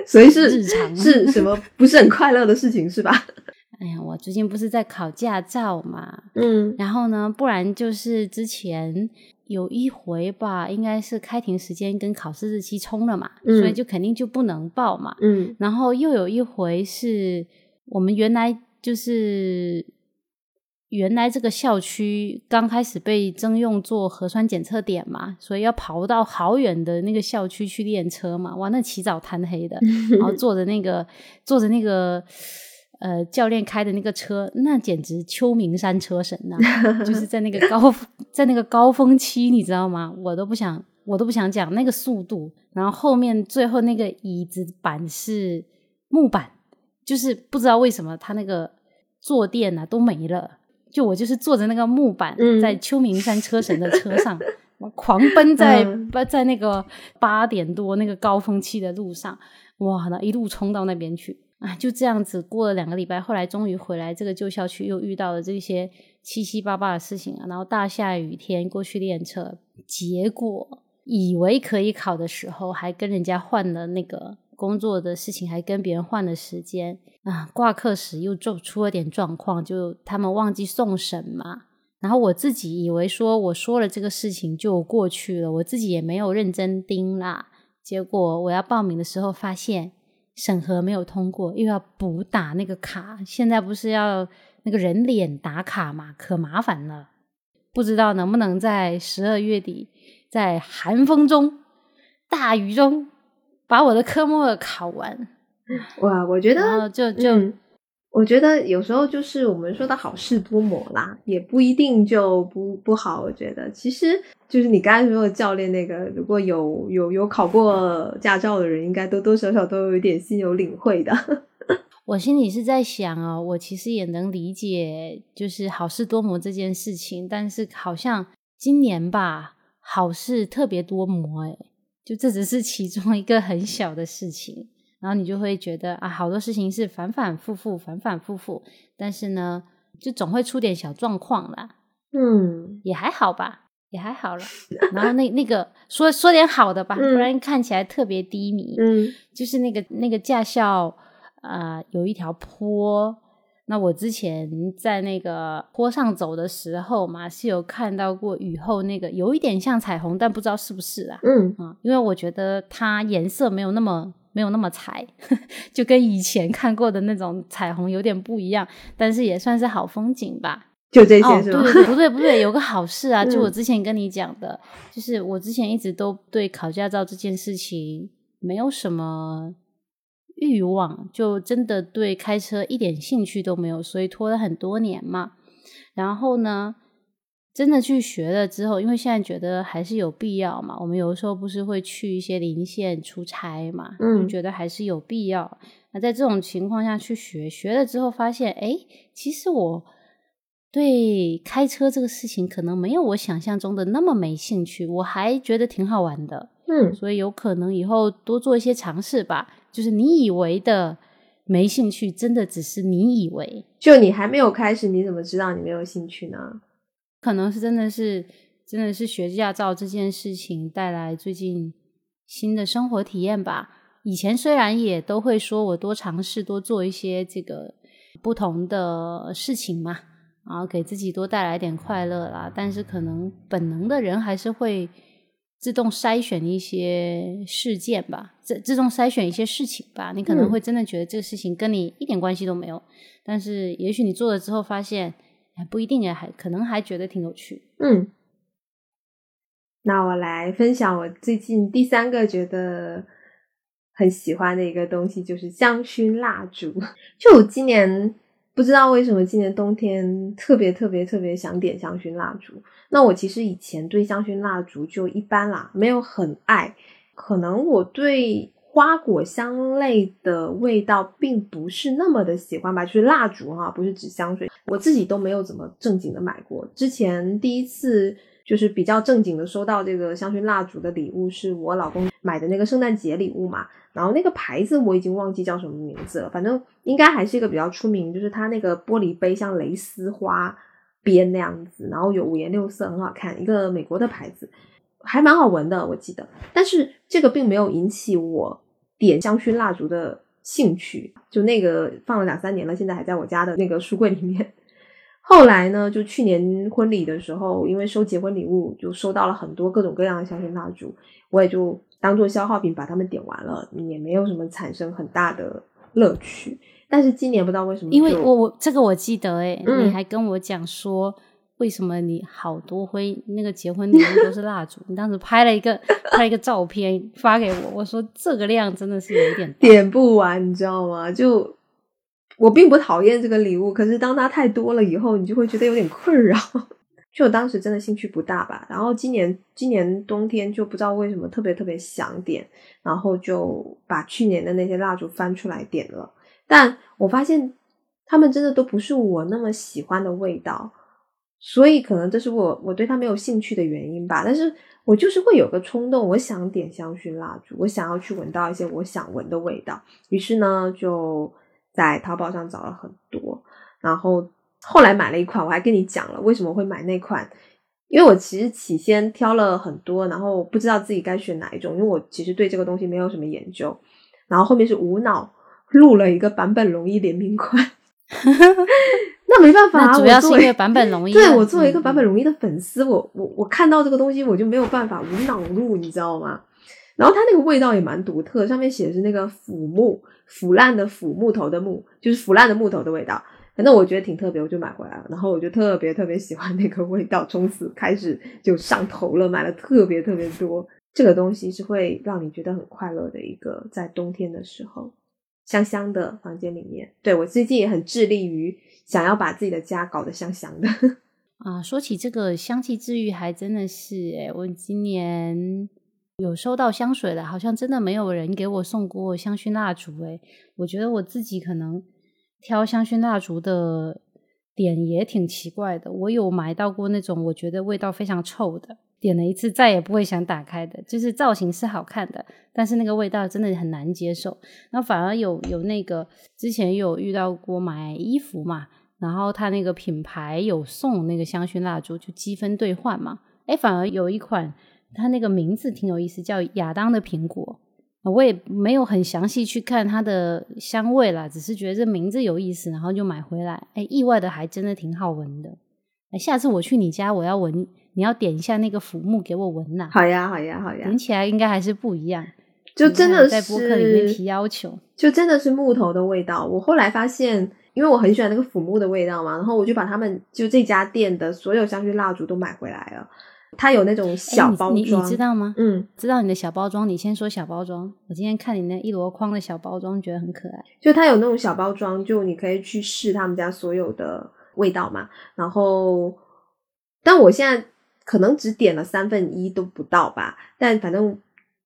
所以是日常是什么不是很快乐的事情是吧？哎呀，我最近不是在考驾照嘛，嗯，然后呢，不然就是之前有一回吧，应该是开庭时间跟考试日期冲了嘛，所以就肯定就不能报嘛，嗯，然后又有一回是我们原来就是原来这个校区刚开始被征用做核酸检测点嘛，所以要跑到好远的那个校区去练车嘛。哇，那起早贪黑的，然后坐着那个坐着那个呃教练开的那个车，那简直秋名山车神呐！就是在那个高在那个高峰期，你知道吗？我都不想我都不想讲那个速度。然后后面最后那个椅子板是木板，就是不知道为什么他那个坐垫啊都没了。就我就是坐着那个木板，在秋名山车神的车上，我狂奔在在那个八点多那个高峰期的路上，哇，那一路冲到那边去啊！就这样子过了两个礼拜，后来终于回来这个旧校区，又遇到了这些七七八八的事情啊。然后大下雨天过去练车，结果以为可以考的时候，还跟人家换了那个工作的事情，还跟别人换了时间。啊，挂课时又就出了点状况，就他们忘记送审嘛。然后我自己以为说我说了这个事情就过去了，我自己也没有认真盯啦。结果我要报名的时候发现审核没有通过，又要补打那个卡。现在不是要那个人脸打卡嘛，可麻烦了。不知道能不能在十二月底，在寒风中、大雨中把我的科目二考完。哇，我觉得就就，我觉得有时候就是我们说的好事多磨啦，也不一定就不不好。我觉得其实就是你刚才说的教练那个，如果有有有考过驾照的人，应该多多少少都有一点心有领会的。我心里是在想啊，我其实也能理解，就是好事多磨这件事情，但是好像今年吧，好事特别多磨，哎，就这只是其中一个很小的事情。然后你就会觉得啊，好多事情是反反复复，反反复复，但是呢，就总会出点小状况啦。嗯，也还好吧，也还好了。然后那那个说说点好的吧，不然看起来特别低迷。嗯，就是那个那个驾校啊，有一条坡。那我之前在那个坡上走的时候嘛，是有看到过雨后那个有一点像彩虹，但不知道是不是啊。嗯啊，因为我觉得它颜色没有那么。没有那么彩，就跟以前看过的那种彩虹有点不一样，但是也算是好风景吧。就这些是吗？对，不对，不对，有个好事啊！就我之前跟你讲的，就是我之前一直都对考驾照这件事情没有什么欲望，就真的对开车一点兴趣都没有，所以拖了很多年嘛。然后呢？真的去学了之后，因为现在觉得还是有必要嘛。我们有的时候不是会去一些临县出差嘛，嗯，觉得还是有必要。那在这种情况下去学，学了之后发现，哎，其实我对开车这个事情可能没有我想象中的那么没兴趣，我还觉得挺好玩的。嗯，所以有可能以后多做一些尝试吧。就是你以为的没兴趣，真的只是你以为。就你还没有开始，你怎么知道你没有兴趣呢？可能是真的是真的是学驾照这件事情带来最近新的生活体验吧。以前虽然也都会说我多尝试多做一些这个不同的事情嘛，然后给自己多带来点快乐啦，但是可能本能的人还是会自动筛选一些事件吧，自自动筛选一些事情吧。你可能会真的觉得这个事情跟你一点关系都没有，但是也许你做了之后发现。还不一定也，还可能还觉得挺有趣。嗯，那我来分享我最近第三个觉得很喜欢的一个东西，就是香薰蜡烛。就我今年不知道为什么今年冬天特别特别特别想点香薰蜡烛。那我其实以前对香薰蜡烛就一般啦，没有很爱。可能我对。花果香类的味道并不是那么的喜欢吧，就是蜡烛哈，不是指香水，我自己都没有怎么正经的买过。之前第一次就是比较正经的收到这个香薰蜡烛的礼物，是我老公买的那个圣诞节礼物嘛。然后那个牌子我已经忘记叫什么名字了，反正应该还是一个比较出名，就是它那个玻璃杯像蕾丝花边那样子，然后有五颜六色，很好看，一个美国的牌子，还蛮好闻的，我记得。但是这个并没有引起我。点香薰蜡烛的兴趣，就那个放了两三年了，现在还在我家的那个书柜里面。后来呢，就去年婚礼的时候，因为收结婚礼物，就收到了很多各种各样的香薰蜡烛，我也就当做消耗品把它们点完了，也没有什么产生很大的乐趣。但是今年不知道为什么，因为我我这个我记得哎、嗯你还跟我讲说。为什么你好多灰那个结婚礼物都是蜡烛？你当时拍了一个拍一个照片发给我，我说这个量真的是有点点不完，你知道吗？就我并不讨厌这个礼物，可是当它太多了以后，你就会觉得有点困扰。就我当时真的兴趣不大吧，然后今年今年冬天就不知道为什么特别特别想点，然后就把去年的那些蜡烛翻出来点了，但我发现他们真的都不是我那么喜欢的味道，所以可能这是我我对它没有兴趣的原因吧。但是我就是会有个冲动，我想点香薰蜡烛，我想要去闻到一些我想闻的味道，于是呢就在淘宝上找了很多，然后后来买了一款，我还跟你讲了为什么会买那款。因为我其实起先挑了很多，然后不知道自己该选哪一种，因为我其实对这个东西没有什么研究，然后后面是无脑录了一个版本龙一联名款，那没办法、啊，主要是因为版本容易。对我作为一个版本嗯容易的粉丝，我我我看到这个东西我就没有办法无脑入，你知道吗？然后它那个味道也蛮独特，上面写的是那个腐木，腐烂的腐，木头的木，就是腐烂的木头的味道。反正我觉得挺特别，我就买回来了。然后我就特别特别喜欢那个味道，从此开始就上头了，买了特别特别多。这个东西是会让你觉得很快乐的一个，在冬天的时候，香香的房间里面。对我最近也很致力于想要把自己的家搞得香香的。啊，说起这个香气治愈，还真的是诶、我今年有收到香水了，好像真的没有人给我送过香薰蜡烛诶、我觉得我自己可能挑香薰蜡烛的点也挺奇怪的。我有买到过那种我觉得味道非常臭的，点了一次再也不会想打开的，就是造型是好看的，但是那个味道真的很难接受。那反而有有那个之前有遇到过买衣服嘛，然后他那个品牌有送那个香薰蜡烛，就积分兑换嘛。哎，反而有一款，它那个名字挺有意思，叫亚当的苹果。我也没有很详细去看它的香味啦，只是觉得这名字有意思，然后就买回来。哎，意外的还真的挺好闻的。哎，下次我去你家，我要闻，你要点一下那个腐木给我闻呐、好呀，好呀，好呀闻，起来应该还是不一样。就真的是在播客里面提要求。就真的是木头的味道。我后来发现，因为我很喜欢那个腐木的味道嘛，然后我就把他们就这家店的所有香薰蜡烛都买回来了。它有那种哎小包装，你知道吗？嗯，知道你的小包装，你先说小包装。我今天看你那一箩筐的小包装，觉得很可爱。就它有那种小包装，就你可以去试他们家所有的味道嘛。然后，但我现在可能只点了三分一都不到吧，但反正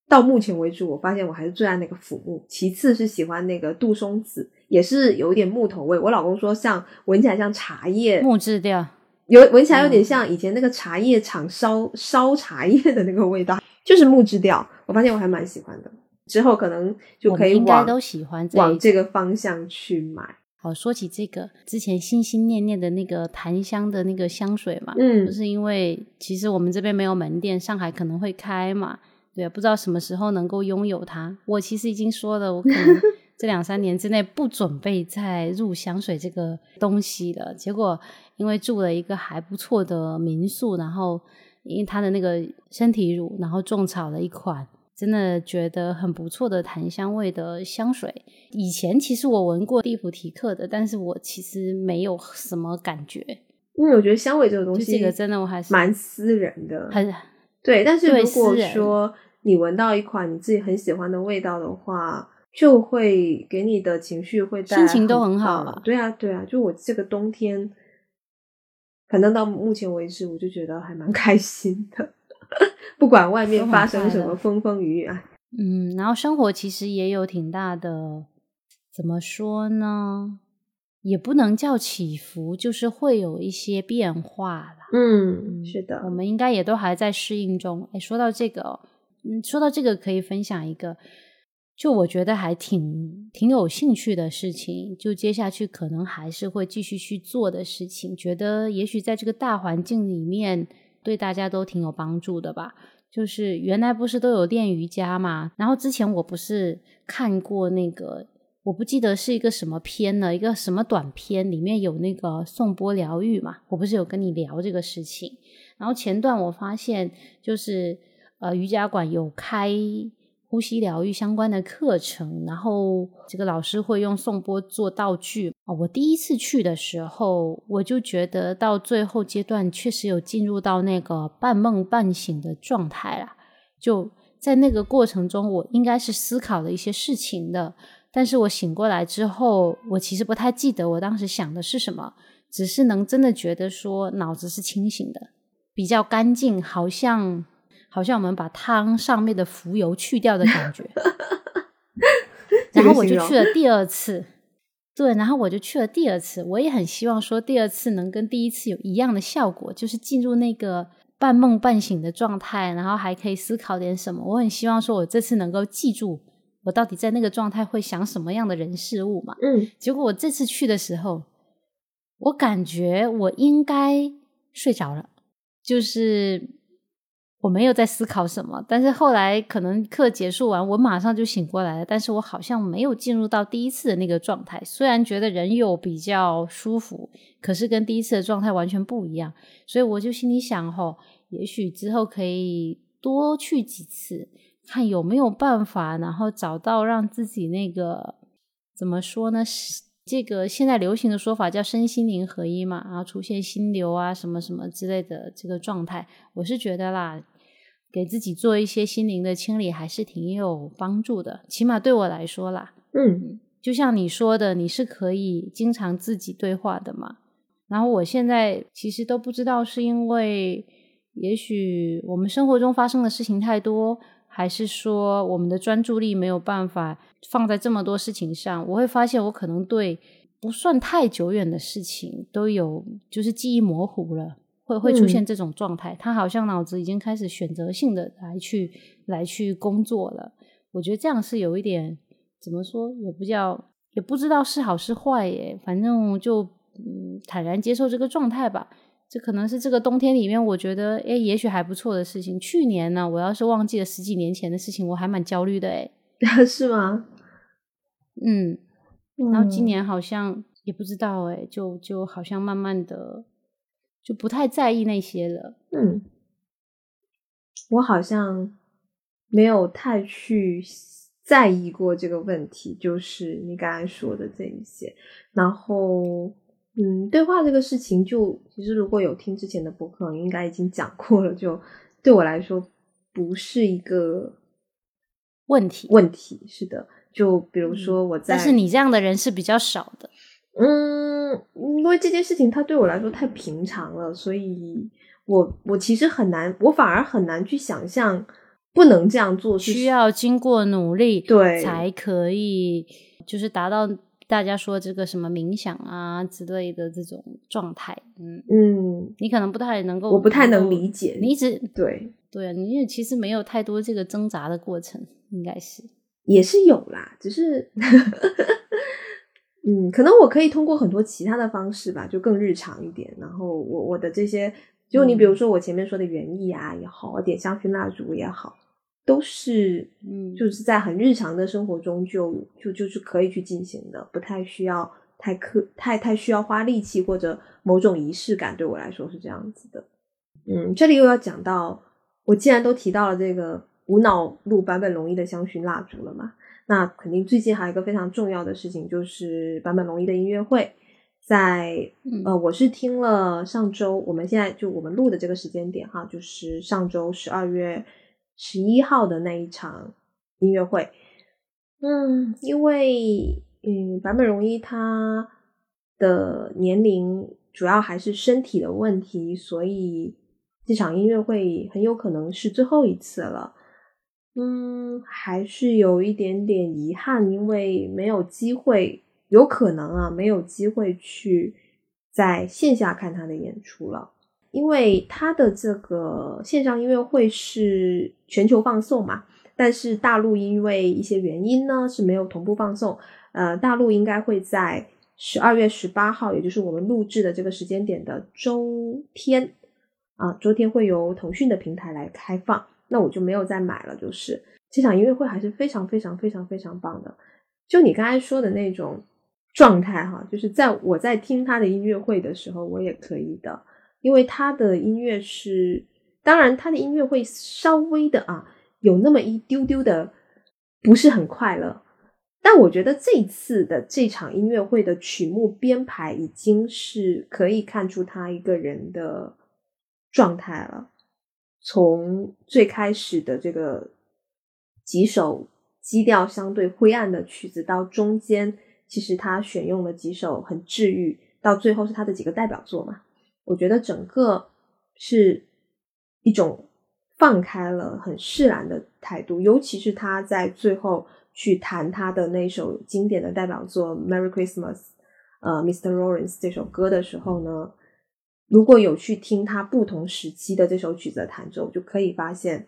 到目前为止，我发现我还是最爱那个腐木，其次是喜欢那个杜松子，也是有一点木头味。我老公说像闻起来像茶叶，木质调，有闻起来有点嗯像以前那个茶叶厂烧烧茶叶的那个味道，就是木质调。我发现我还蛮喜欢的，之后可能就可以往应该都喜欢这往这个方向去买。好，说起这个，之前心心念念的那个檀香的那个香水嘛，嗯就是因为其实我们这边没有门店，上海可能会开嘛，对，不知道什么时候能够拥有它。我其实已经说了，我可能这两三年之内不准备再入香水这个东西了。结果因为住了一个还不错的民宿，然后因为它的那个身体乳，然后种草了一款。真的觉得很不错的檀香味的香水。以前其实我闻过蒂普提克的，但是我其实没有什么感觉。因为我觉得香味这个东西，就这个真的我还是蛮私人的，很对。但是如果说你闻到一款你自己很喜欢的味道的话，就会给你的情绪会带来心情都很好棒了对啊，对啊，就我这个冬天，反正到目前为止，我就觉得还蛮开心的。不管外面发生什么风风雨雨啊，嗯，然后生活其实也有挺大的，怎么说呢？也不能叫起伏，就是会有一些变化啦。嗯，是的我，们应该也都还在适应中。哎，说到这个、哦，嗯，说到这个可以分享一个，就我觉得还挺挺有兴趣的事情，就接下去可能还是会继续去做的事情，觉得也许在这个大环境里面对大家都挺有帮助的吧。就是原来不是都有练瑜伽嘛，然后之前我不是看过那个。我不记得是一个什么片了，一个什么短片，里面有那个颂钵疗愈嘛，我不是有跟你聊这个事情。然后前段我发现就是呃瑜伽馆有开呼吸疗愈相关的课程，然后这个老师会用颂钵做道具。哦，我第一次去的时候，我就觉得到最后阶段确实有进入到那个半梦半醒的状态啦。就在那个过程中，我应该是思考了一些事情的，但是我醒过来之后，我其实不太记得我当时想的是什么，只是能真的觉得说脑子是清醒的，比较干净，好像。好像我们把汤上面的浮油去掉的感觉，然后我就去了第二次，对，然后我就去了第二次，我也很希望说第二次能跟第一次有一样的效果，就是进入那个半梦半醒的状态，然后还可以思考点什么。我很希望说我这次能够记住我到底在那个状态会想什么样的人事物嘛。嗯，结果我这次去的时候，我感觉我应该睡着了，就是。我没有在思考什么，但是后来可能课结束完，我马上就醒过来了。但是我好像没有进入到第一次的那个状态，虽然觉得人有比较舒服，可是跟第一次的状态完全不一样。所以我就心里想，吼，也许之后可以多去几次，看有没有办法，然后找到让自己那个怎么说呢？这个现在流行的说法叫身心灵合一嘛，然后出现心流啊什么什么之类的这个状态，我是觉得啦，给自己做一些心灵的清理还是挺有帮助的，起码对我来说啦，嗯，就像你说的，你是可以经常自己对话的嘛。然后我现在其实都不知道是因为，也许我们生活中发生的事情太多。还是说我们的专注力没有办法放在这么多事情上？我会发现我可能对不算太久远的事情都有，就是记忆模糊了，会会出现这种状态。他好像脑子已经开始选择性的来去来去工作了。我觉得这样是有一点怎么说也不叫也不知道是好是坏耶，反正就嗯坦然接受这个状态吧。这可能是这个冬天里面，我觉得诶，也许还不错的事情。去年呢，我要是忘记了十几年前的事情，我还蛮焦虑的诶。是吗？嗯，然后今年好像也不知道诶，就就好像慢慢的就不太在意那些了。嗯，我好像没有太去在意过这个问题，就是你刚才说的这一些，然后。嗯，对话这个事情，就其实如果有听之前的播客，应该已经讲过了。就对我来说，不是一个问题。问题是的，就比如说我在，但是你这样的人是比较少的。嗯，因为这件事情它对我来说太平常了，所以我我其实很难，我反而很难去想象不能这样做，需要经过努力对才可以，就是达到。大家说这个什么冥想啊之类的这种状态，嗯嗯，你可能不太能够，我不太能理解。你一直对对，你也其实没有太多这个挣扎的过程，应该是也是有啦，只是 嗯，可能我可以通过很多其他的方式吧，就更日常一点。然后我我的这些，就你比如说我前面说的园艺啊也好，点香薰蜡烛也好。都是，嗯，就是在很日常的生活中就就就是可以去进行的，不太需要太刻太太需要花力气或者某种仪式感，对我来说是这样子的。嗯，这里又要讲到，我既然都提到了这个无脑录版本龙一的香薰蜡烛了嘛，那肯定最近还有一个非常重要的事情，就是版本龙一的音乐会，在呃，我是听了上周，我们现在就我们录的这个时间点哈，就是上周十二月。十一号的那一场音乐会，嗯，因为嗯，坂本龙一他的年龄主要还是身体的问题，所以这场音乐会很有可能是最后一次了。嗯，还是有一点点遗憾，因为没有机会，有可能啊，没有机会去在线下看他的演出了。因为他的这个线上音乐会是全球放送嘛，但是大陆因为一些原因呢是没有同步放送。呃，大陆应该会在十二月十八号，也就是我们录制的这个时间点的周天啊，周天会由腾讯的平台来开放。那我就没有再买了。就是这场音乐会还是非常非常非常非常棒的。就你刚才说的那种状态哈，就是在我在听他的音乐会的时候，我也可以的。因为他的音乐是，当然他的音乐会稍微的啊，有那么一丢丢的不是很快乐。但我觉得这次的这场音乐会的曲目编排已经是可以看出他一个人的状态了。从最开始的这个几首基调相对灰暗的曲子，到中间其实他选用了几首很治愈，到最后是他的几个代表作嘛。我觉得整个是一种放开了、很释然的态度，尤其是他在最后。去弹他的那首经典的代表作《Merry Christmas》，呃，Mr. Lawrence 这首歌的时候呢，如果有去听他不同时期的这首曲子的弹奏，就可以发现，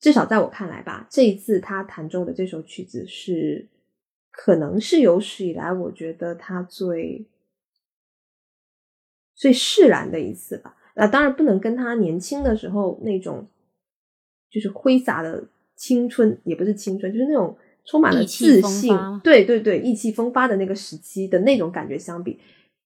至少在我看来吧，这一次他弹奏的这首曲子是，可能是有史以来我觉得他最最释然的一次吧。那当然不能跟他年轻的时候那种，就是挥洒的青春，也不是青春，就是那种。充满了自信，对对对，意气风发的那个时期的那种感觉相比，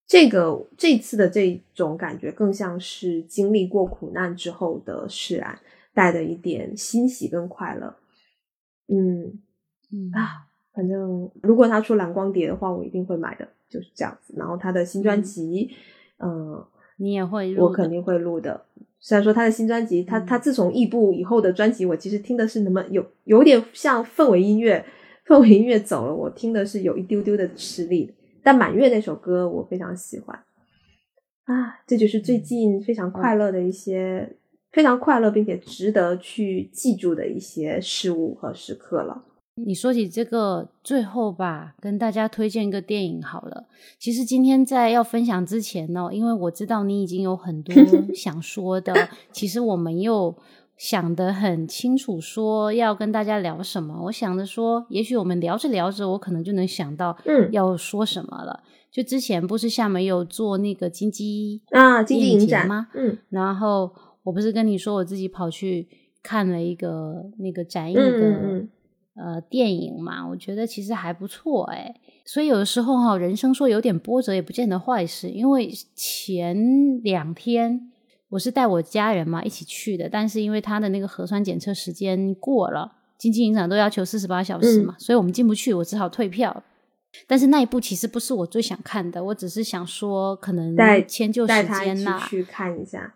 这个这次的这种感觉更像是经历过苦难之后的释然，带的一点欣喜跟快乐。嗯嗯啊，反正如果他出蓝光碟的话，我一定会买的，就是这样子。然后他的新专辑，嗯，你也会录，我肯定会录的。虽然说他的新专辑，他他自从异步以后的专辑，我其实听的是那么有有点像氛围音乐，氛围音乐走了，我听的是有一丢丢的吃力。但满月那首歌我非常喜欢啊，这就是最近非常快乐的一些非常快乐并且值得去记住的一些事物和时刻了。你说起这个，最后吧，跟大家推荐一个电影好了。其实今天在要分享之前呢，因为我知道你已经有很多 想说的，其实我们又想得很清楚，说要跟大家聊什么。我想着说，也许我们聊着聊着，我可能就能想到要说什么了。就之前不是厦门有做那个金鸡啊金鸡影展吗？嗯，然后我不是跟你说，我自己跑去看了一个那个展映的。呃，电影嘛，我觉得其实还不错哎。所以有的时候哈，人生说有点波折也不见得坏事。因为前两天我是带我家人嘛一起去的，但是因为他的那个核酸检测时间过了，经济影展都要求四十八小时嘛，所以我们进不去，我只好退票。但是那一部其实不是我最想看的，我只是想说可能迁就时间呐，去看一下。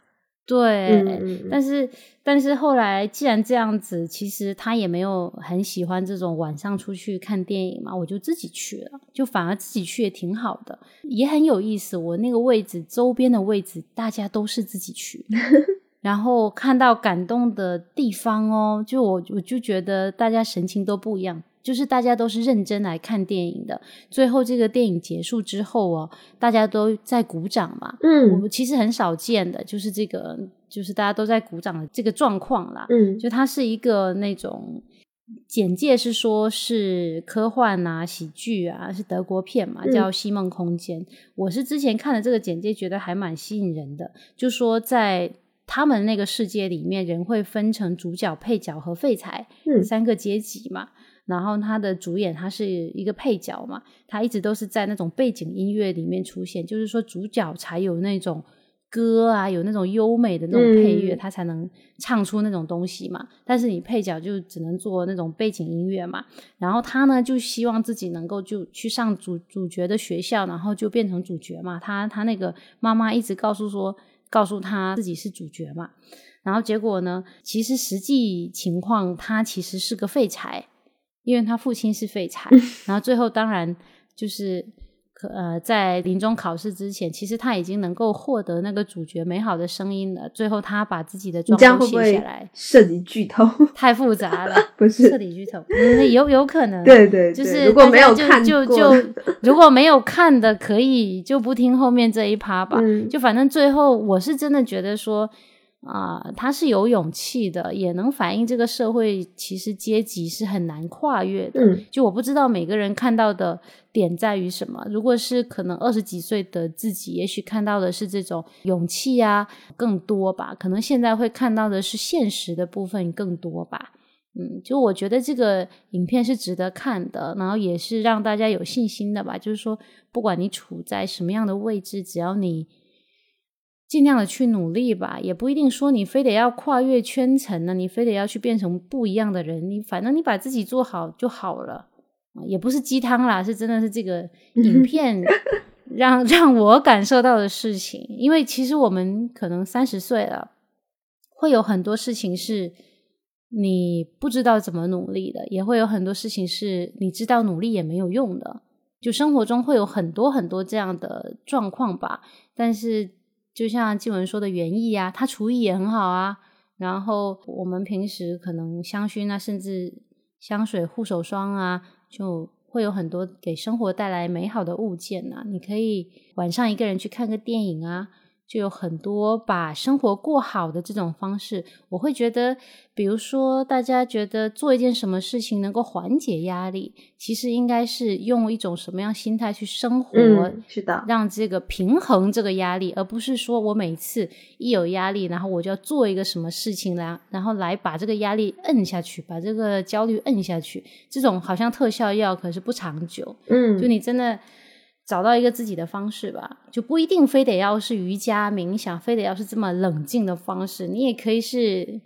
对，但是但是后来既然这样子，其实他也没有很喜欢这种晚上出去看电影嘛，我就自己去了，就反而自己去也挺好的，也很有意思。我那个位置周边的位置，大家都是自己去，然后看到感动的地方哦，就我我就觉得大家神情都不一样。就是大家都是认真来看电影的，最后这个电影结束之后哦，大家都在鼓掌嘛。嗯，我们其实很少见的，就是这个，就是大家都在鼓掌的这个状况啦。嗯，就它是一个那种简介是说是科幻啊、喜剧啊，是德国片嘛，叫《西梦空间》。我是之前看了这个简介，觉得还蛮吸引人的，就说在他们那个世界里面，人会分成主角、配角和废材三个阶级嘛。然后他的主演他是一个配角嘛，他一直都是在那种背景音乐里面出现，就是说主角才有那种歌啊，有那种优美的那种配乐，他才能唱出那种东西嘛。但是你配角就只能做那种背景音乐嘛。然后他呢就希望自己能够就去上主主角的学校，然后就变成主角嘛。他他那个妈妈一直告诉说，告诉他自己是主角嘛。然后结果呢，其实实际情况他其实是个废柴。因为他父亲是废柴，然后最后当然就是可呃，在临终考试之前，其实他已经能够获得那个主角美好的声音了。最后他把自己的状况写下来，涉及剧透太复杂了，不是彻底剧透，有有可能，对对，就是如果没有看就就如果没有看的，可以就不听后面这一趴吧。就反正最后我是真的觉得说。啊，他是有勇气的，也能反映这个社会其实阶级是很难跨越的。嗯，就我不知道每个人看到的点在于什么。如果是可能二十几岁的自己，也许看到的是这种勇气啊更多吧。可能现在会看到的是现实的部分更多吧。嗯，就我觉得这个影片是值得看的，然后也是让大家有信心的吧。就是说，不管你处在什么样的位置，只要你。尽量的去努力吧，也不一定说你非得要跨越圈层呢，你非得要去变成不一样的人，你反正你把自己做好就好了。也不是鸡汤啦，是真的是这个 影片让 让我感受到的事情。因为其实我们可能三十岁了，会有很多事情是你不知道怎么努力的，也会有很多事情是你知道努力也没有用的。就生活中会有很多很多这样的状况吧。但是就像静文说的园艺啊，他厨艺也很好啊。然后我们平时可能香薰啊，甚至香水、护手霜啊。就会有很多给生活带来美好的物件呐，你可以晚上一个人去看个电影啊。就有很多把生活过好的这种方式，我会觉得，比如说大家觉得做一件什么事情能够缓解压力，其实应该是用一种什么样心态去生活？嗯，是的，让这个平衡这个压力，而不是说我每次一有压力，然后我就要做一个什么事情来，然后来把这个压力摁下去，把这个焦虑摁下去。这种好像特效药，可是不长久。嗯，就你真的。找到一个自己的方式吧，就不一定非得要是瑜伽冥想，非得要是这么冷静的方式，你也可以是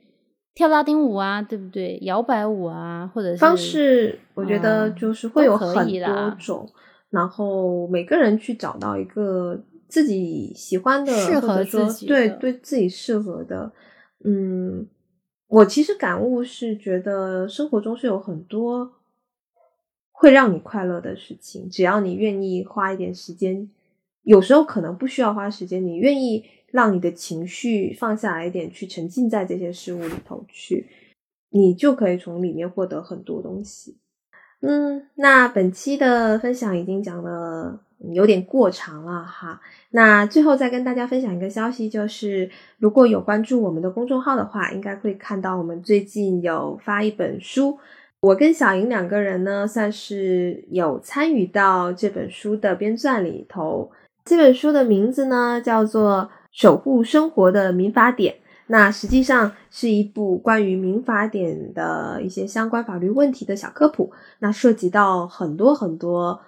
跳拉丁舞啊，对不对？摇摆舞啊，或者是方式，我觉得就是会有很多种，然后每个人去找到一个自己喜欢的，适合自己，对对自己适合的。嗯，我其实感悟是觉得生活中是有很多。会让你快乐的事情，只要你愿意花一点时间，有时候可能不需要花时间，你愿意让你的情绪放下来一点，去沉浸在这些事物里头去，你就可以从里面获得很多东西。嗯，那本期的分享已经讲了有点过长了哈，那最后再跟大家分享一个消息，就是如果有关注我们的公众号的话，应该会看到我们最近有发一本书。我跟小莹两个人呢，算是有参与到这本书的编撰里头。这本书的名字呢，叫做《守护生活的民法典》。那实际上是一部关于民法典的一些相关法律问题的小科普。那涉及到很多很多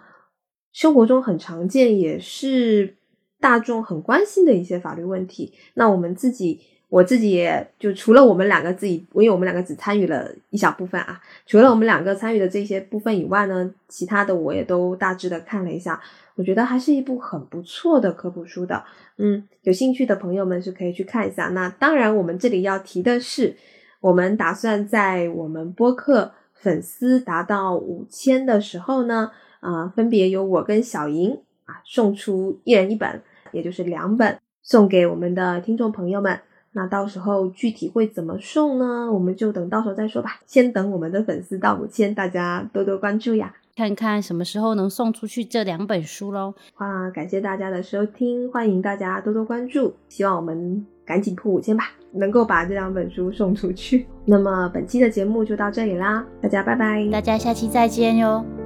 生活中很常见，也是大众很关心的一些法律问题。那我们自己。我自己也就除了我们两个自己，因为我们两个只参与了一小部分啊。除了我们两个参与的这些部分以外呢，其他的我也都大致的看了一下，我觉得还是一部很不错的科普书的。嗯，有兴趣的朋友们是可以去看一下。那当然，我们这里要提的是，我们打算在我们播客粉丝达到五千的时候呢，啊，分别由我跟小莹啊送出一人一本，也就是两本，送给我们的听众朋友们。那到时候具体会怎么送呢？我们就等到时候再说吧。先等我们的粉丝到五千，大家多多关注呀，看看什么时候能送出去这两本书喽。啊，感谢大家的收听，欢迎大家多多关注，希望我们赶紧破五千吧，能够把这两本书送出去。那么本期的节目就到这里啦，大家拜拜，大家下期再见哟。